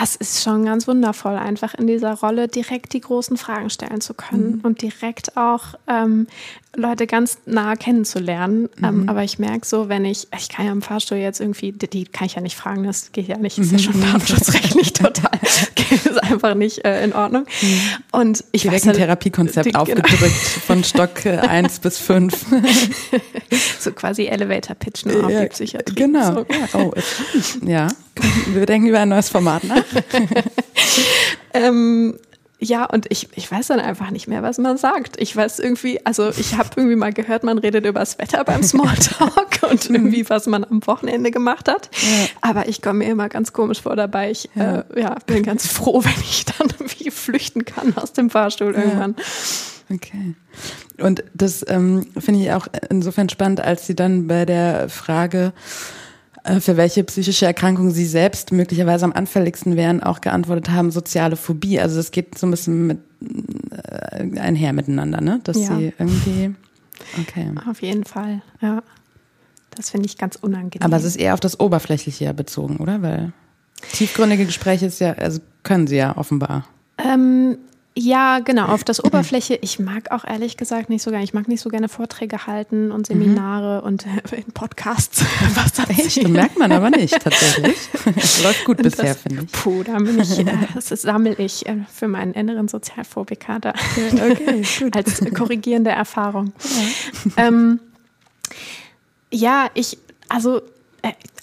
es ist schon ganz wundervoll, einfach in dieser Rolle direkt die großen Fragen stellen zu können mhm. und direkt auch ähm, Leute ganz nah kennenzulernen. Ähm, mhm. Ähm, aber ich merke so, wenn ich, ich kann ja im Fahrstuhl jetzt irgendwie, die, die kann ich ja nicht fragen, das geht ja nicht, ist ja schon mhm. datenschutzrechtlich total, einfach nicht äh, in Ordnung. Mhm. Und ich Direkt weiß, ein Therapiekonzept die, genau. aufgedrückt genau. von Stock äh, 1 bis 5. so quasi Elevator Pitch nur auf die Psychiatrie. Genau. So. Ja, oh, ja. Wir denken über ein neues Format nach. ähm, ja, und ich, ich weiß dann einfach nicht mehr, was man sagt. Ich weiß irgendwie, also ich habe irgendwie mal gehört, man redet über das Wetter beim Smalltalk und irgendwie, was man am Wochenende gemacht hat. Ja. Aber ich komme mir immer ganz komisch vor dabei. Ich ja. Äh, ja, bin ganz froh, wenn ich dann irgendwie flüchten kann aus dem Fahrstuhl irgendwann. Okay. Und das ähm, finde ich auch insofern spannend, als Sie dann bei der Frage für welche psychische Erkrankung sie selbst möglicherweise am anfälligsten wären, auch geantwortet haben, soziale Phobie. Also es geht so ein bisschen mit äh, einher miteinander, ne? Dass ja. sie irgendwie. Okay. Auf jeden Fall, ja. Das finde ich ganz unangenehm. Aber es ist eher auf das Oberflächliche bezogen, oder? Weil tiefgründige Gespräche ist ja, also können sie ja offenbar. Ähm, Ja, genau, auf das Oberfläche. Ich mag auch ehrlich gesagt nicht so gerne. Ich mag nicht so gerne Vorträge halten und Seminare mhm. und äh, Podcasts. Was das Echt? Merkt man aber nicht, tatsächlich. Läuft gut bisher, finde ich. Puh, da bin ich, äh, das sammle ich äh, für meinen inneren Sozialphobiker da. Okay, gut. Als korrigierende Erfahrung. Ja, ähm, ja ich, also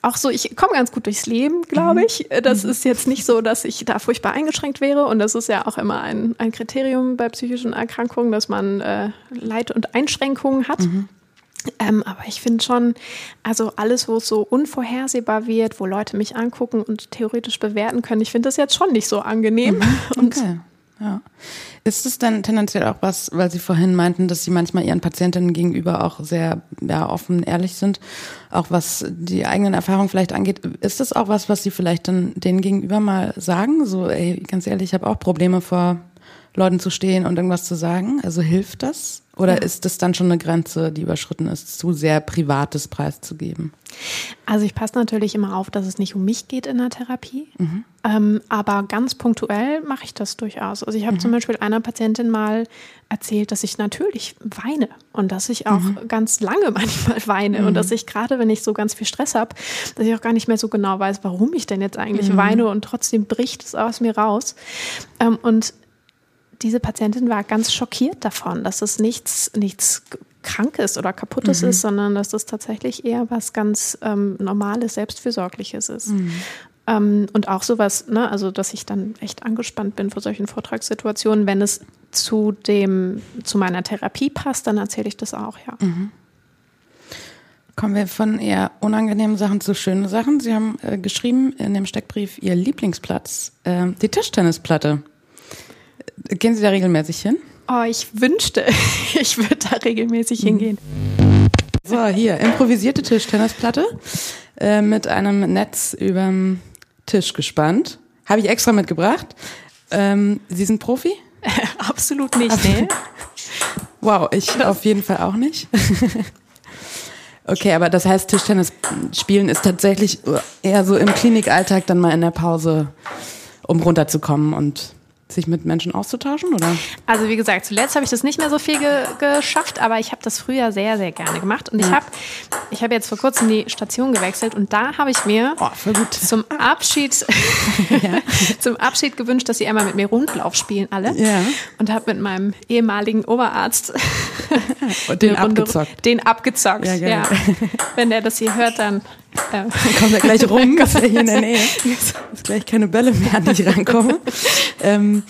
auch so, ich komme ganz gut durchs Leben, glaube mhm. ich. Das mhm. ist jetzt nicht so, dass ich da furchtbar eingeschränkt wäre. Und das ist ja auch immer ein, ein Kriterium bei psychischen Erkrankungen, dass man äh, Leid und Einschränkungen hat. Mhm. Ähm, aber ich finde schon, also alles, wo es so unvorhersehbar wird, wo Leute mich angucken und theoretisch bewerten können, ich finde das jetzt schon nicht so angenehm. Mhm. Okay. Ja. Ist es dann tendenziell auch was, weil Sie vorhin meinten, dass Sie manchmal Ihren Patientinnen gegenüber auch sehr ja, offen, ehrlich sind, auch was die eigenen Erfahrungen vielleicht angeht, ist das auch was, was Sie vielleicht dann denen gegenüber mal sagen? So, ey, ganz ehrlich, ich habe auch Probleme vor Leuten zu stehen und irgendwas zu sagen. Also hilft das? Oder ja. ist das dann schon eine Grenze, die überschritten ist, zu sehr privates preiszugeben? Also ich passe natürlich immer auf, dass es nicht um mich geht in der Therapie. Mhm. Ähm, aber ganz punktuell mache ich das durchaus. Also ich habe mhm. zum Beispiel einer Patientin mal erzählt, dass ich natürlich weine und dass ich auch mhm. ganz lange manchmal weine und dass mhm. ich gerade, wenn ich so ganz viel Stress habe, dass ich auch gar nicht mehr so genau weiß, warum ich denn jetzt eigentlich mhm. weine und trotzdem bricht es aus mir raus. Ähm, und diese Patientin war ganz schockiert davon, dass es nichts, nichts Krankes oder Kaputtes mhm. ist, sondern dass das tatsächlich eher was ganz ähm, Normales, Selbstfürsorgliches ist. Mhm. Ähm, und auch sowas, ne, also dass ich dann echt angespannt bin vor solchen Vortragssituationen. Wenn es zu dem, zu meiner Therapie passt, dann erzähle ich das auch, ja. Mhm. Kommen wir von eher unangenehmen Sachen zu schönen Sachen. Sie haben äh, geschrieben in dem Steckbrief Ihr Lieblingsplatz, äh, die Tischtennisplatte. Gehen Sie da regelmäßig hin? Oh, ich wünschte, ich würde da regelmäßig mhm. hingehen. So, hier, improvisierte Tischtennisplatte äh, mit einem Netz überm Tisch gespannt. Habe ich extra mitgebracht. Ähm, Sie sind Profi? Absolut nicht, nee. Wow, ich auf jeden Fall auch nicht. okay, aber das heißt, Tischtennis spielen ist tatsächlich eher so im Klinikalltag dann mal in der Pause, um runterzukommen und sich mit Menschen auszutauschen, oder? Also wie gesagt, zuletzt habe ich das nicht mehr so viel ge geschafft, aber ich habe das früher sehr, sehr gerne gemacht. Und ja. ich habe ich hab jetzt vor kurzem die Station gewechselt und da habe ich mir oh, zum Abschied ja. zum Abschied gewünscht, dass sie einmal mit mir Rundlauf spielen alle. Ja. Und habe mit meinem ehemaligen Oberarzt den abgezockt. Den abgezockt, ja, ja. Wenn der das hier hört, dann äh, kommt er gleich rum, ist er hier in der Nähe. Gleich keine Bälle mehr, an die ich rankomme. ähm,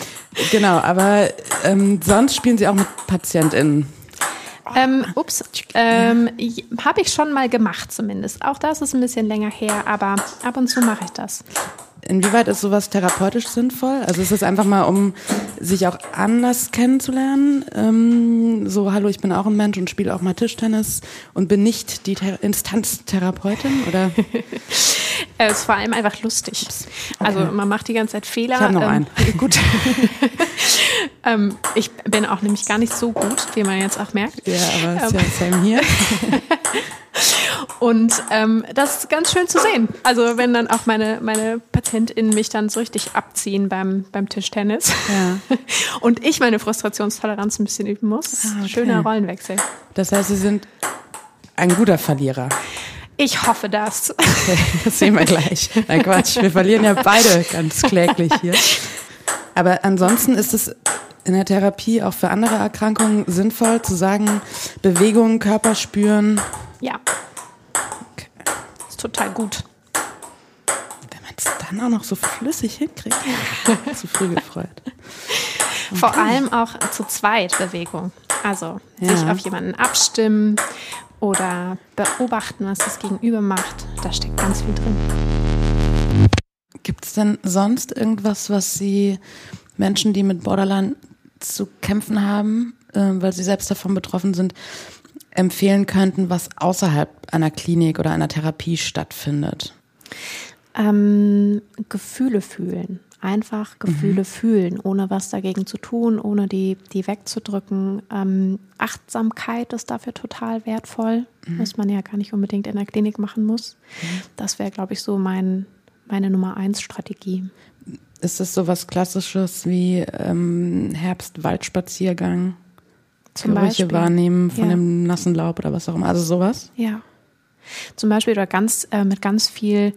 genau, aber ähm, sonst spielen Sie auch mit PatientInnen. Ähm, ups, ähm, habe ich schon mal gemacht zumindest. Auch das ist ein bisschen länger her, aber ab und zu mache ich das. Inwieweit ist sowas therapeutisch sinnvoll? Also ist es einfach mal, um sich auch anders kennenzulernen? Ähm, so, hallo, ich bin auch ein Mensch und spiele auch mal Tischtennis und bin nicht die Thera Instanztherapeutin, oder? Es ist vor allem einfach lustig. Also okay. Also man macht die ganze Zeit Fehler. Ich habe noch ähm, einen. Gut. ähm, ich bin auch nämlich gar nicht so gut, wie man jetzt auch merkt. Ja, aber ist ja ähm. Sam hier. Und ähm, das ist ganz schön zu sehen. Also wenn dann auch meine, meine PatientInnen mich dann so richtig abziehen beim, beim Tischtennis ja. und ich meine Frustrationstoleranz ein bisschen üben muss. Ah, okay. Schöner Rollenwechsel. Das heißt, Sie sind ein guter Verlierer. Ich hoffe das. Okay, das sehen wir gleich. Nein, Quatsch, wir verlieren ja beide ganz kläglich hier. Aber ansonsten ist es in der Therapie auch für andere Erkrankungen sinnvoll zu sagen, Bewegung, Körper spüren. Ja. Okay. Das ist total gut. Es dann auch noch so flüssig hinkriegt. zu früh gefreut. Okay. Vor allem auch zu zweit Bewegung. Also ja. sich auf jemanden abstimmen oder beobachten, was das Gegenüber macht. Da steckt ganz viel drin. Gibt es denn sonst irgendwas, was Sie Menschen, die mit Borderline zu kämpfen haben, äh, weil sie selbst davon betroffen sind, empfehlen könnten, was außerhalb einer Klinik oder einer Therapie stattfindet? Ähm, Gefühle fühlen. Einfach Gefühle mhm. fühlen, ohne was dagegen zu tun, ohne die, die wegzudrücken. Ähm, Achtsamkeit ist dafür total wertvoll, mhm. was man ja gar nicht unbedingt in der Klinik machen muss. Mhm. Das wäre, glaube ich, so mein, meine Nummer eins Strategie Ist es so was Klassisches wie ähm, Herbst-Waldspaziergang? Zum Gerüche Beispiel. wahrnehmen von ja. dem nassen Laub oder was auch immer. Also sowas? Ja. Zum Beispiel oder ganz äh, mit ganz viel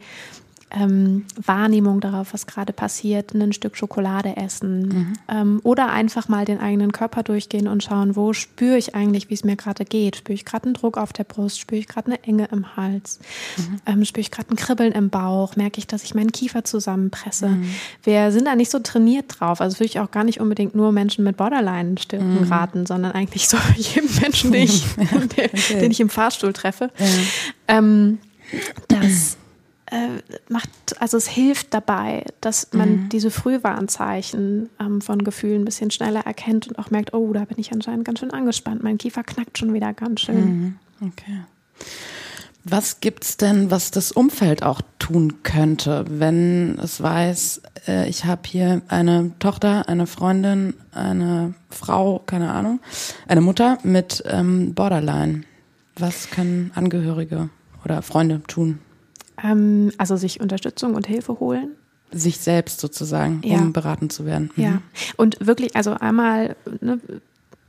ähm, Wahrnehmung darauf, was gerade passiert, ein Stück Schokolade essen mhm. ähm, oder einfach mal den eigenen Körper durchgehen und schauen, wo spüre ich eigentlich, wie es mir gerade geht. Spüre ich gerade einen Druck auf der Brust, spüre ich gerade eine Enge im Hals, mhm. ähm, spüre ich gerade ein Kribbeln im Bauch, merke ich, dass ich meinen Kiefer zusammenpresse. Mhm. Wir sind da nicht so trainiert drauf. Also würde ich auch gar nicht unbedingt nur Menschen mit Borderline-Störungen mhm. raten, sondern eigentlich so jedem Menschen, den ich, okay. den ich im Fahrstuhl treffe. Ähm, dass äh, macht, also es hilft dabei, dass man mhm. diese Frühwarnzeichen ähm, von Gefühlen ein bisschen schneller erkennt und auch merkt, oh, da bin ich anscheinend ganz schön angespannt. Mein Kiefer knackt schon wieder ganz schön. Mhm. Okay. Was gibt's denn, was das Umfeld auch tun könnte, wenn es weiß, äh, ich habe hier eine Tochter, eine Freundin, eine Frau, keine Ahnung, eine Mutter mit ähm, Borderline? Was können Angehörige oder Freunde tun? Ähm, also sich Unterstützung und Hilfe holen. Sich selbst sozusagen, ja. um beraten zu werden. Mhm. Ja. Und wirklich, also einmal, ne,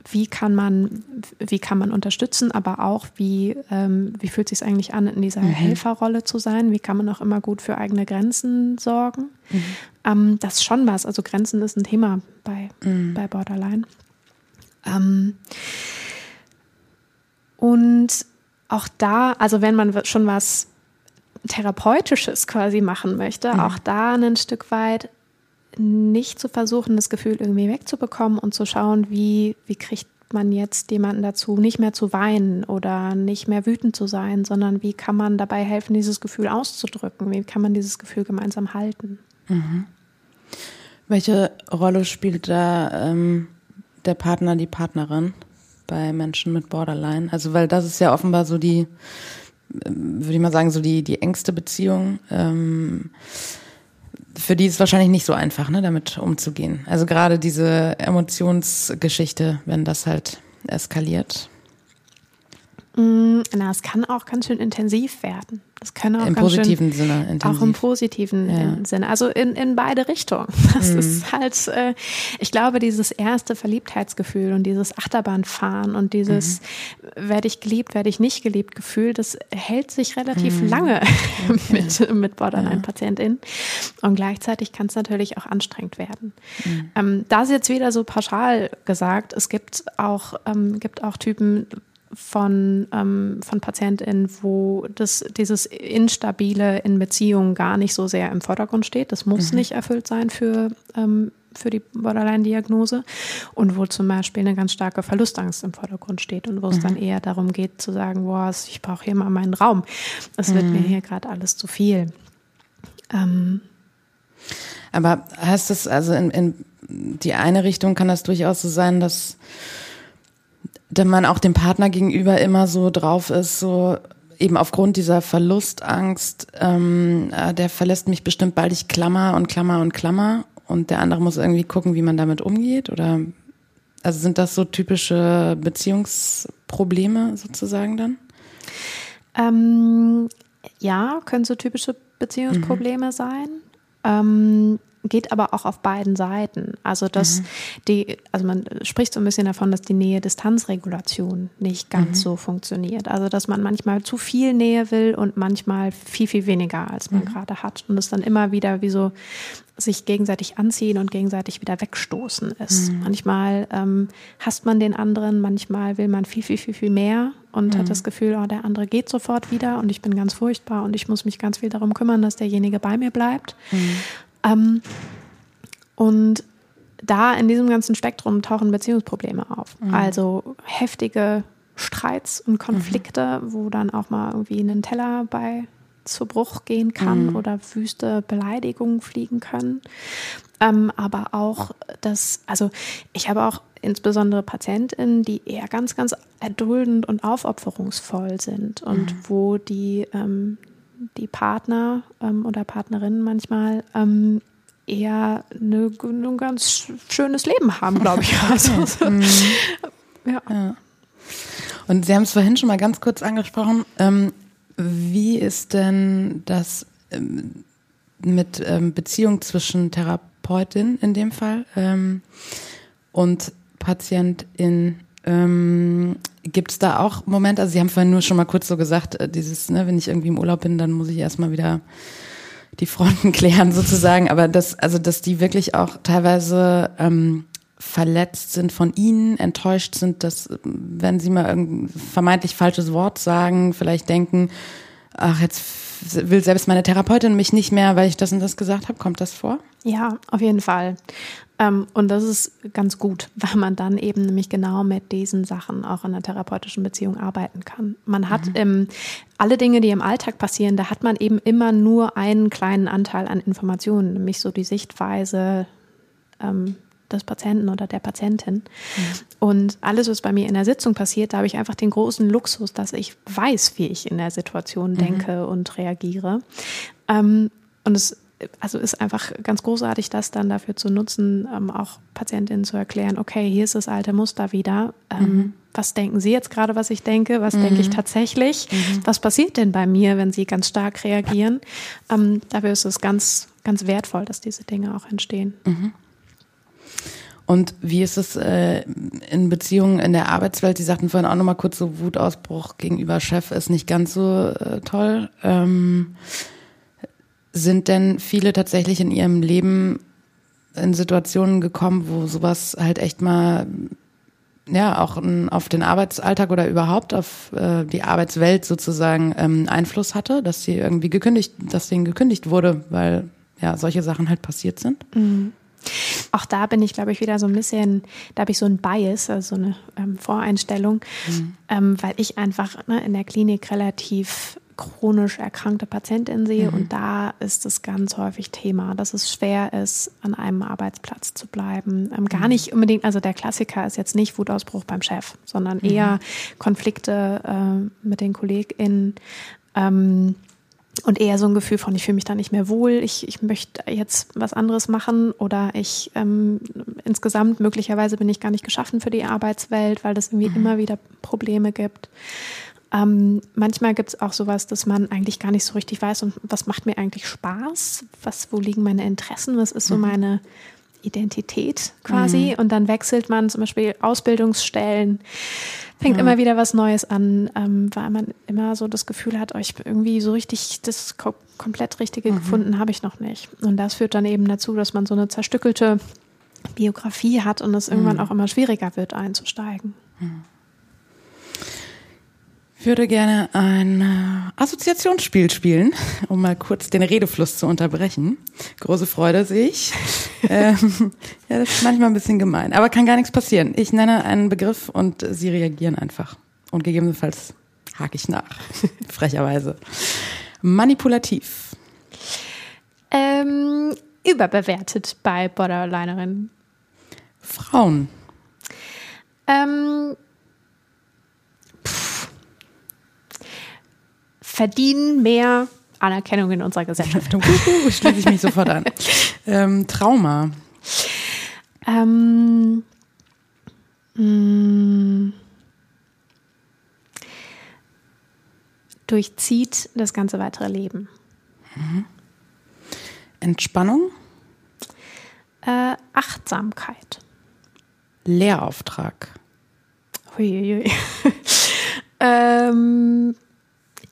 wie kann man, wie kann man unterstützen, aber auch wie, ähm, wie fühlt es sich eigentlich an, in dieser mhm. Helferrolle zu sein? Wie kann man auch immer gut für eigene Grenzen sorgen? Mhm. Ähm, das ist schon was. Also Grenzen ist ein Thema bei, mhm. bei Borderline. Ähm, und auch da, also wenn man schon was Therapeutisches quasi machen möchte, mhm. auch da ein Stück weit nicht zu versuchen, das Gefühl irgendwie wegzubekommen und zu schauen, wie, wie kriegt man jetzt jemanden dazu, nicht mehr zu weinen oder nicht mehr wütend zu sein, sondern wie kann man dabei helfen, dieses Gefühl auszudrücken? Wie kann man dieses Gefühl gemeinsam halten? Mhm. Welche Rolle spielt da ähm, der Partner, die Partnerin bei Menschen mit Borderline? Also, weil das ist ja offenbar so die würde ich mal sagen, so die, die engste Beziehung. Ähm, für die ist es wahrscheinlich nicht so einfach, ne, damit umzugehen. Also gerade diese Emotionsgeschichte, wenn das halt eskaliert. Mm, na, es kann auch ganz schön intensiv werden. Das kann auch Im positiven schön, Sinne intensiv. Auch im positiven ja. Sinne. Also in, in beide Richtungen. Das mhm. ist halt, äh, ich glaube, dieses erste Verliebtheitsgefühl und dieses Achterbahnfahren und dieses mhm. werde ich geliebt, werde ich nicht geliebt Gefühl, das hält sich relativ mhm. lange mit, mit Borderline-PatientInnen. Und gleichzeitig kann es natürlich auch anstrengend werden. Mhm. Ähm, da ist jetzt wieder so pauschal gesagt, es gibt auch, ähm, gibt auch Typen, von, ähm, von PatientInnen, wo das, dieses Instabile in Beziehungen gar nicht so sehr im Vordergrund steht. Das muss mhm. nicht erfüllt sein für, ähm, für die Borderline-Diagnose und wo zum Beispiel eine ganz starke Verlustangst im Vordergrund steht und wo mhm. es dann eher darum geht zu sagen, boah, ich brauche hier mal meinen Raum. Es mhm. wird mir hier gerade alles zu viel. Ähm, aber heißt das also in, in die eine Richtung kann das durchaus so sein, dass denn man auch dem Partner gegenüber immer so drauf ist, so eben aufgrund dieser Verlustangst, ähm, äh, der verlässt mich bestimmt bald, ich klammer und klammer und klammer und der andere muss irgendwie gucken, wie man damit umgeht oder also sind das so typische Beziehungsprobleme sozusagen dann? Ähm, ja, können so typische Beziehungsprobleme mhm. sein. Ähm, geht aber auch auf beiden Seiten. Also dass mhm. die, also man spricht so ein bisschen davon, dass die Nähe-Distanz-Regulation nicht ganz mhm. so funktioniert. Also dass man manchmal zu viel Nähe will und manchmal viel, viel weniger, als man mhm. gerade hat. Und es dann immer wieder wie so sich gegenseitig anziehen und gegenseitig wieder wegstoßen ist. Mhm. Manchmal ähm, hasst man den anderen, manchmal will man viel, viel, viel, viel mehr und hat mhm. das Gefühl, oh, der andere geht sofort wieder und ich bin ganz furchtbar und ich muss mich ganz viel darum kümmern, dass derjenige bei mir bleibt. Ähm, und da in diesem ganzen Spektrum tauchen Beziehungsprobleme auf. Mhm. Also heftige Streits und Konflikte, mhm. wo dann auch mal irgendwie ein Teller bei zu Bruch gehen kann mhm. oder wüste Beleidigungen fliegen können. Ähm, aber auch das, also ich habe auch insbesondere PatientInnen, die eher ganz, ganz erduldend und aufopferungsvoll sind und mhm. wo die, ähm, die Partner ähm, oder Partnerinnen manchmal ähm, eher ein ganz schönes Leben haben, glaube ich. Also, so, mhm. ja. ja. Und Sie haben es vorhin schon mal ganz kurz angesprochen. Ähm, wie ist denn das ähm, mit ähm, Beziehung zwischen Therapeut Therapeutin in dem Fall ähm, und Patientin. Gibt es da auch Momente, also Sie haben vorhin nur schon mal kurz so gesagt, äh, dieses, ne, wenn ich irgendwie im Urlaub bin, dann muss ich erstmal wieder die Fronten klären sozusagen, aber das, also dass die wirklich auch teilweise ähm, verletzt sind von ihnen, enttäuscht sind, dass wenn sie mal irgendein vermeintlich falsches Wort sagen, vielleicht denken, ach, jetzt will selbst meine Therapeutin mich nicht mehr, weil ich das und das gesagt habe. Kommt das vor? Ja, auf jeden Fall. Ähm, und das ist ganz gut, weil man dann eben nämlich genau mit diesen Sachen auch in einer therapeutischen Beziehung arbeiten kann. Man hat mhm. ähm, alle Dinge, die im Alltag passieren, da hat man eben immer nur einen kleinen Anteil an Informationen, nämlich so die Sichtweise, ähm, des Patienten oder der Patientin. Mhm. Und alles, was bei mir in der Sitzung passiert, da habe ich einfach den großen Luxus, dass ich weiß, wie ich in der Situation mhm. denke und reagiere. Ähm, und es also ist einfach ganz großartig, das dann dafür zu nutzen, ähm, auch Patientinnen zu erklären, okay, hier ist das alte Muster wieder. Ähm, mhm. Was denken Sie jetzt gerade, was ich denke? Was mhm. denke ich tatsächlich? Mhm. Was passiert denn bei mir, wenn Sie ganz stark reagieren? Ähm, dafür ist es ganz, ganz wertvoll, dass diese Dinge auch entstehen. Mhm. Und wie ist es äh, in Beziehungen in der Arbeitswelt? Sie sagten vorhin auch nochmal kurz so Wutausbruch gegenüber Chef ist nicht ganz so äh, toll. Ähm, sind denn viele tatsächlich in ihrem Leben in Situationen gekommen, wo sowas halt echt mal ja auch auf den Arbeitsalltag oder überhaupt auf äh, die Arbeitswelt sozusagen ähm, Einfluss hatte, dass sie irgendwie gekündigt, dass denen gekündigt wurde, weil ja solche Sachen halt passiert sind? Mhm. Auch da bin ich, glaube ich, wieder so ein bisschen, da habe ich so ein Bias, also so eine ähm, Voreinstellung, mhm. ähm, weil ich einfach ne, in der Klinik relativ chronisch erkrankte Patientin sehe mhm. und da ist es ganz häufig Thema, dass es schwer ist, an einem Arbeitsplatz zu bleiben. Ähm, gar mhm. nicht unbedingt, also der Klassiker ist jetzt nicht Wutausbruch beim Chef, sondern mhm. eher Konflikte äh, mit den KollegInnen. Ähm, und eher so ein Gefühl von, ich fühle mich da nicht mehr wohl, ich, ich möchte jetzt was anderes machen oder ich ähm, insgesamt möglicherweise bin ich gar nicht geschaffen für die Arbeitswelt, weil das irgendwie mhm. immer wieder Probleme gibt. Ähm, manchmal gibt es auch sowas, dass man eigentlich gar nicht so richtig weiß, und was macht mir eigentlich Spaß, was, wo liegen meine Interessen, was ist so mhm. meine Identität quasi. Mhm. Und dann wechselt man zum Beispiel Ausbildungsstellen fängt ja. immer wieder was Neues an, ähm, weil man immer so das Gefühl hat, oh, ich irgendwie so richtig das ko komplett Richtige mhm. gefunden habe ich noch nicht. Und das führt dann eben dazu, dass man so eine zerstückelte Biografie hat und es irgendwann mhm. auch immer schwieriger wird, einzusteigen. Mhm. Ich würde gerne ein äh, Assoziationsspiel spielen, um mal kurz den Redefluss zu unterbrechen. Große Freude sehe ich. ähm, ja, das ist manchmal ein bisschen gemein, aber kann gar nichts passieren. Ich nenne einen Begriff und Sie reagieren einfach. Und gegebenenfalls hake ich nach, frecherweise. Manipulativ. Ähm, überbewertet bei Borderlinerinnen. Frauen. Ähm, verdienen mehr Anerkennung in unserer Gesellschaft. Schließe ich mich sofort an. Ähm, Trauma. Ähm, mh, mm, durchzieht das ganze weitere Leben. Mhm. Entspannung? Äh, Achtsamkeit. Lehrauftrag. Huiuiui. ähm,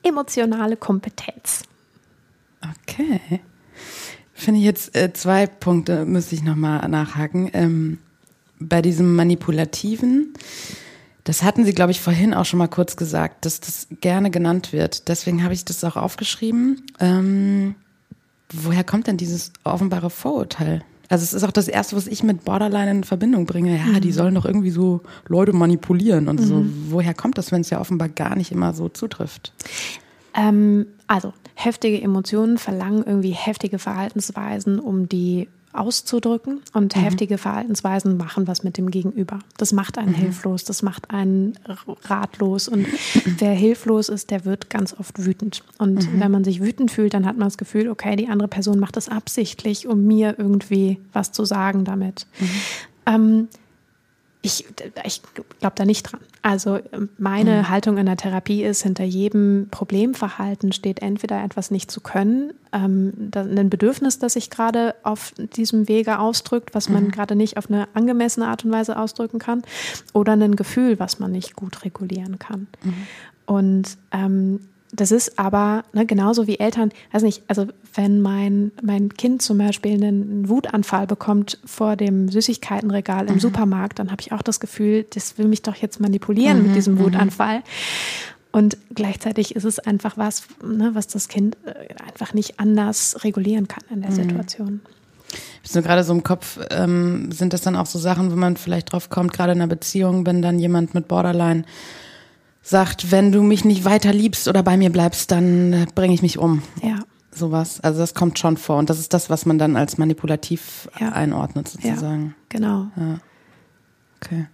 emotionale Kompetenz. Okay. Finde ich jetzt äh, zwei Punkte, müsste ich nochmal nachhaken. Ähm, bei diesem Manipulativen, das hatten Sie, glaube ich, vorhin auch schon mal kurz gesagt, dass das gerne genannt wird. Deswegen habe ich das auch aufgeschrieben. Ähm, woher kommt denn dieses offenbare Vorurteil? Also es ist auch das Erste, was ich mit Borderline in Verbindung bringe. Ja, mhm. die sollen doch irgendwie so Leute manipulieren und mhm. so. Woher kommt das, wenn es ja offenbar gar nicht immer so zutrifft? Ähm, also heftige Emotionen verlangen irgendwie heftige Verhaltensweisen, um die auszudrücken und mhm. heftige Verhaltensweisen machen was mit dem Gegenüber. Das macht einen mhm. hilflos, das macht einen ratlos und wer hilflos ist, der wird ganz oft wütend. Und mhm. wenn man sich wütend fühlt, dann hat man das Gefühl, okay, die andere Person macht das absichtlich, um mir irgendwie was zu sagen damit. Mhm. Ähm, ich, ich glaube da nicht dran. Also meine mhm. Haltung in der Therapie ist, hinter jedem Problemverhalten steht entweder etwas nicht zu können, ähm, ein Bedürfnis, das sich gerade auf diesem Wege ausdrückt, was man mhm. gerade nicht auf eine angemessene Art und Weise ausdrücken kann, oder ein Gefühl, was man nicht gut regulieren kann. Mhm. Und ähm, das ist aber ne, genauso wie Eltern, weiß nicht, also wenn mein, mein Kind zum Beispiel einen Wutanfall bekommt vor dem Süßigkeitenregal im mhm. Supermarkt, dann habe ich auch das Gefühl, das will mich doch jetzt manipulieren mhm. mit diesem mhm. Wutanfall. Und gleichzeitig ist es einfach was, ne, was das Kind äh, einfach nicht anders regulieren kann in der mhm. Situation. Ich bin gerade so im Kopf, ähm, sind das dann auch so Sachen, wo man vielleicht drauf kommt, gerade in einer Beziehung, wenn dann jemand mit Borderline sagt, wenn du mich nicht weiter liebst oder bei mir bleibst, dann äh, bringe ich mich um. Ja. Sowas. Also das kommt schon vor. Und das ist das, was man dann als manipulativ ja. einordnet, sozusagen. Ja, genau. Ja. Okay.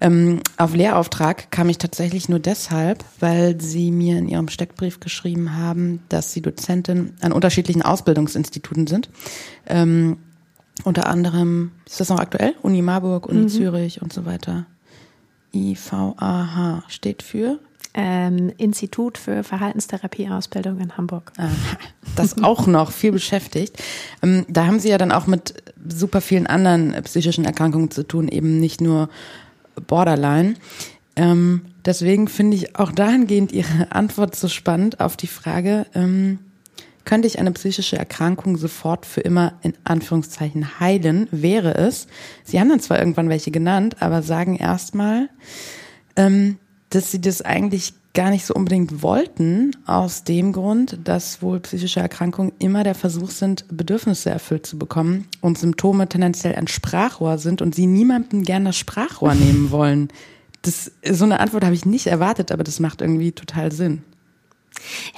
Ähm, auf Lehrauftrag kam ich tatsächlich nur deshalb, weil Sie mir in Ihrem Steckbrief geschrieben haben, dass Sie Dozentin an unterschiedlichen Ausbildungsinstituten sind. Ähm, unter anderem, ist das noch aktuell? Uni Marburg, Uni mhm. Zürich und so weiter. IVAH steht für? Ähm, Institut für Verhaltenstherapieausbildung in Hamburg. Aha, das auch noch, viel beschäftigt. Ähm, da haben Sie ja dann auch mit super vielen anderen psychischen Erkrankungen zu tun, eben nicht nur Borderline. Ähm, deswegen finde ich auch dahingehend Ihre Antwort so spannend auf die Frage, ähm, könnte ich eine psychische Erkrankung sofort für immer in Anführungszeichen heilen, wäre es. Sie haben dann zwar irgendwann welche genannt, aber sagen erstmal, ähm, dass sie das eigentlich gar nicht so unbedingt wollten, aus dem Grund, dass wohl psychische Erkrankungen immer der Versuch sind, Bedürfnisse erfüllt zu bekommen und Symptome tendenziell ein Sprachrohr sind und sie niemandem gerne das Sprachrohr nehmen wollen. Das, so eine Antwort habe ich nicht erwartet, aber das macht irgendwie total Sinn.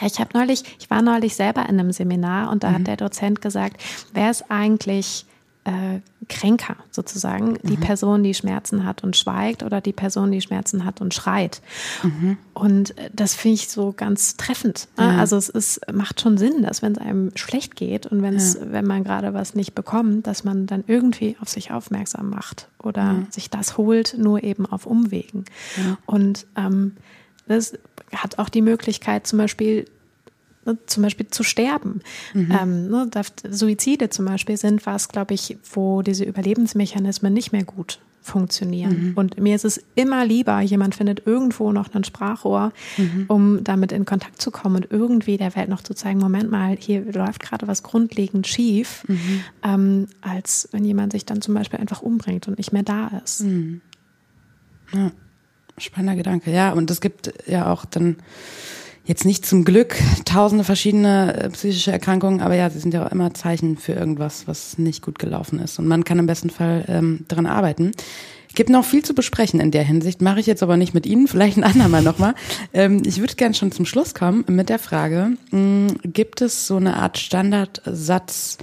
Ja, ich habe neulich, ich war neulich selber in einem Seminar und da mhm. hat der Dozent gesagt, wer ist eigentlich äh, kränker sozusagen, die mhm. Person, die Schmerzen hat und schweigt oder die Person, die Schmerzen hat und schreit. Mhm. Und äh, das finde ich so ganz treffend. Ne? Ja. Also es ist, macht schon Sinn, dass wenn es einem schlecht geht und wenn's, ja. wenn man gerade was nicht bekommt, dass man dann irgendwie auf sich aufmerksam macht oder ja. sich das holt, nur eben auf Umwegen. Und ähm, das hat auch die Möglichkeit, zum Beispiel ne, zum Beispiel zu sterben. Mhm. Ähm, ne, Suizide zum Beispiel sind was, glaube ich, wo diese Überlebensmechanismen nicht mehr gut funktionieren. Mhm. Und mir ist es immer lieber, jemand findet irgendwo noch ein Sprachrohr, mhm. um damit in Kontakt zu kommen und irgendwie der Welt noch zu zeigen, Moment mal, hier läuft gerade was grundlegend schief, mhm. ähm, als wenn jemand sich dann zum Beispiel einfach umbringt und nicht mehr da ist. Mhm. Ja. Spannender Gedanke, ja. Und es gibt ja auch dann jetzt nicht zum Glück tausende verschiedene äh, psychische Erkrankungen, aber ja, sie sind ja auch immer Zeichen für irgendwas, was nicht gut gelaufen ist. Und man kann im besten Fall ähm, daran arbeiten. Gibt noch viel zu besprechen in der Hinsicht, mache ich jetzt aber nicht mit Ihnen, vielleicht ein andermal nochmal. Ähm, ich würde gerne schon zum Schluss kommen mit der Frage, mh, hm, gibt es so eine Art Standardsatz,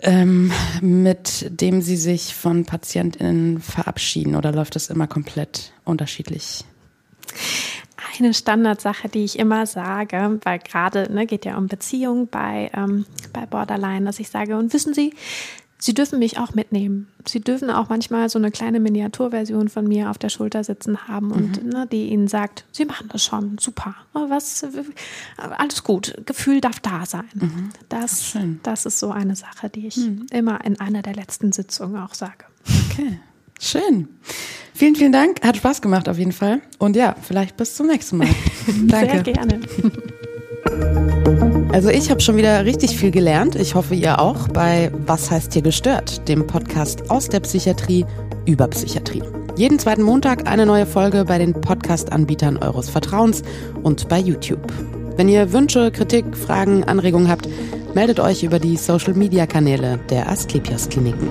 ähm, mit dem Sie sich von PatientInnen verabschieden oder läuft das immer komplett unterschiedlich? Eine Standardsache, die ich immer sage, weil gerade ne, geht ja um Beziehung bei, ähm, bei Borderline, dass ich sage, und wissen Sie, Sie dürfen mich auch mitnehmen. Sie dürfen auch manchmal so eine kleine Miniaturversion von mir auf der Schulter sitzen haben und mhm. ne, die Ihnen sagt, Sie machen das schon, super. Was, alles gut. Gefühl darf da sein. Mhm. Das, das ist so eine Sache, die ich mhm. immer in einer der letzten Sitzungen auch sage. Okay. Schön. Vielen, vielen Dank. Hat Spaß gemacht auf jeden Fall. Und ja, vielleicht bis zum nächsten Mal. Danke. Sehr gerne. Also ich habe schon wieder richtig viel gelernt. Ich hoffe, ihr auch bei Was heißt hier gestört, dem Podcast aus der Psychiatrie über Psychiatrie. Jeden zweiten Montag eine neue Folge bei den Podcast-Anbietern eures Vertrauens und bei YouTube. Wenn ihr Wünsche, Kritik, Fragen, Anregungen habt, meldet euch über die Social-Media-Kanäle der Asklepios Kliniken.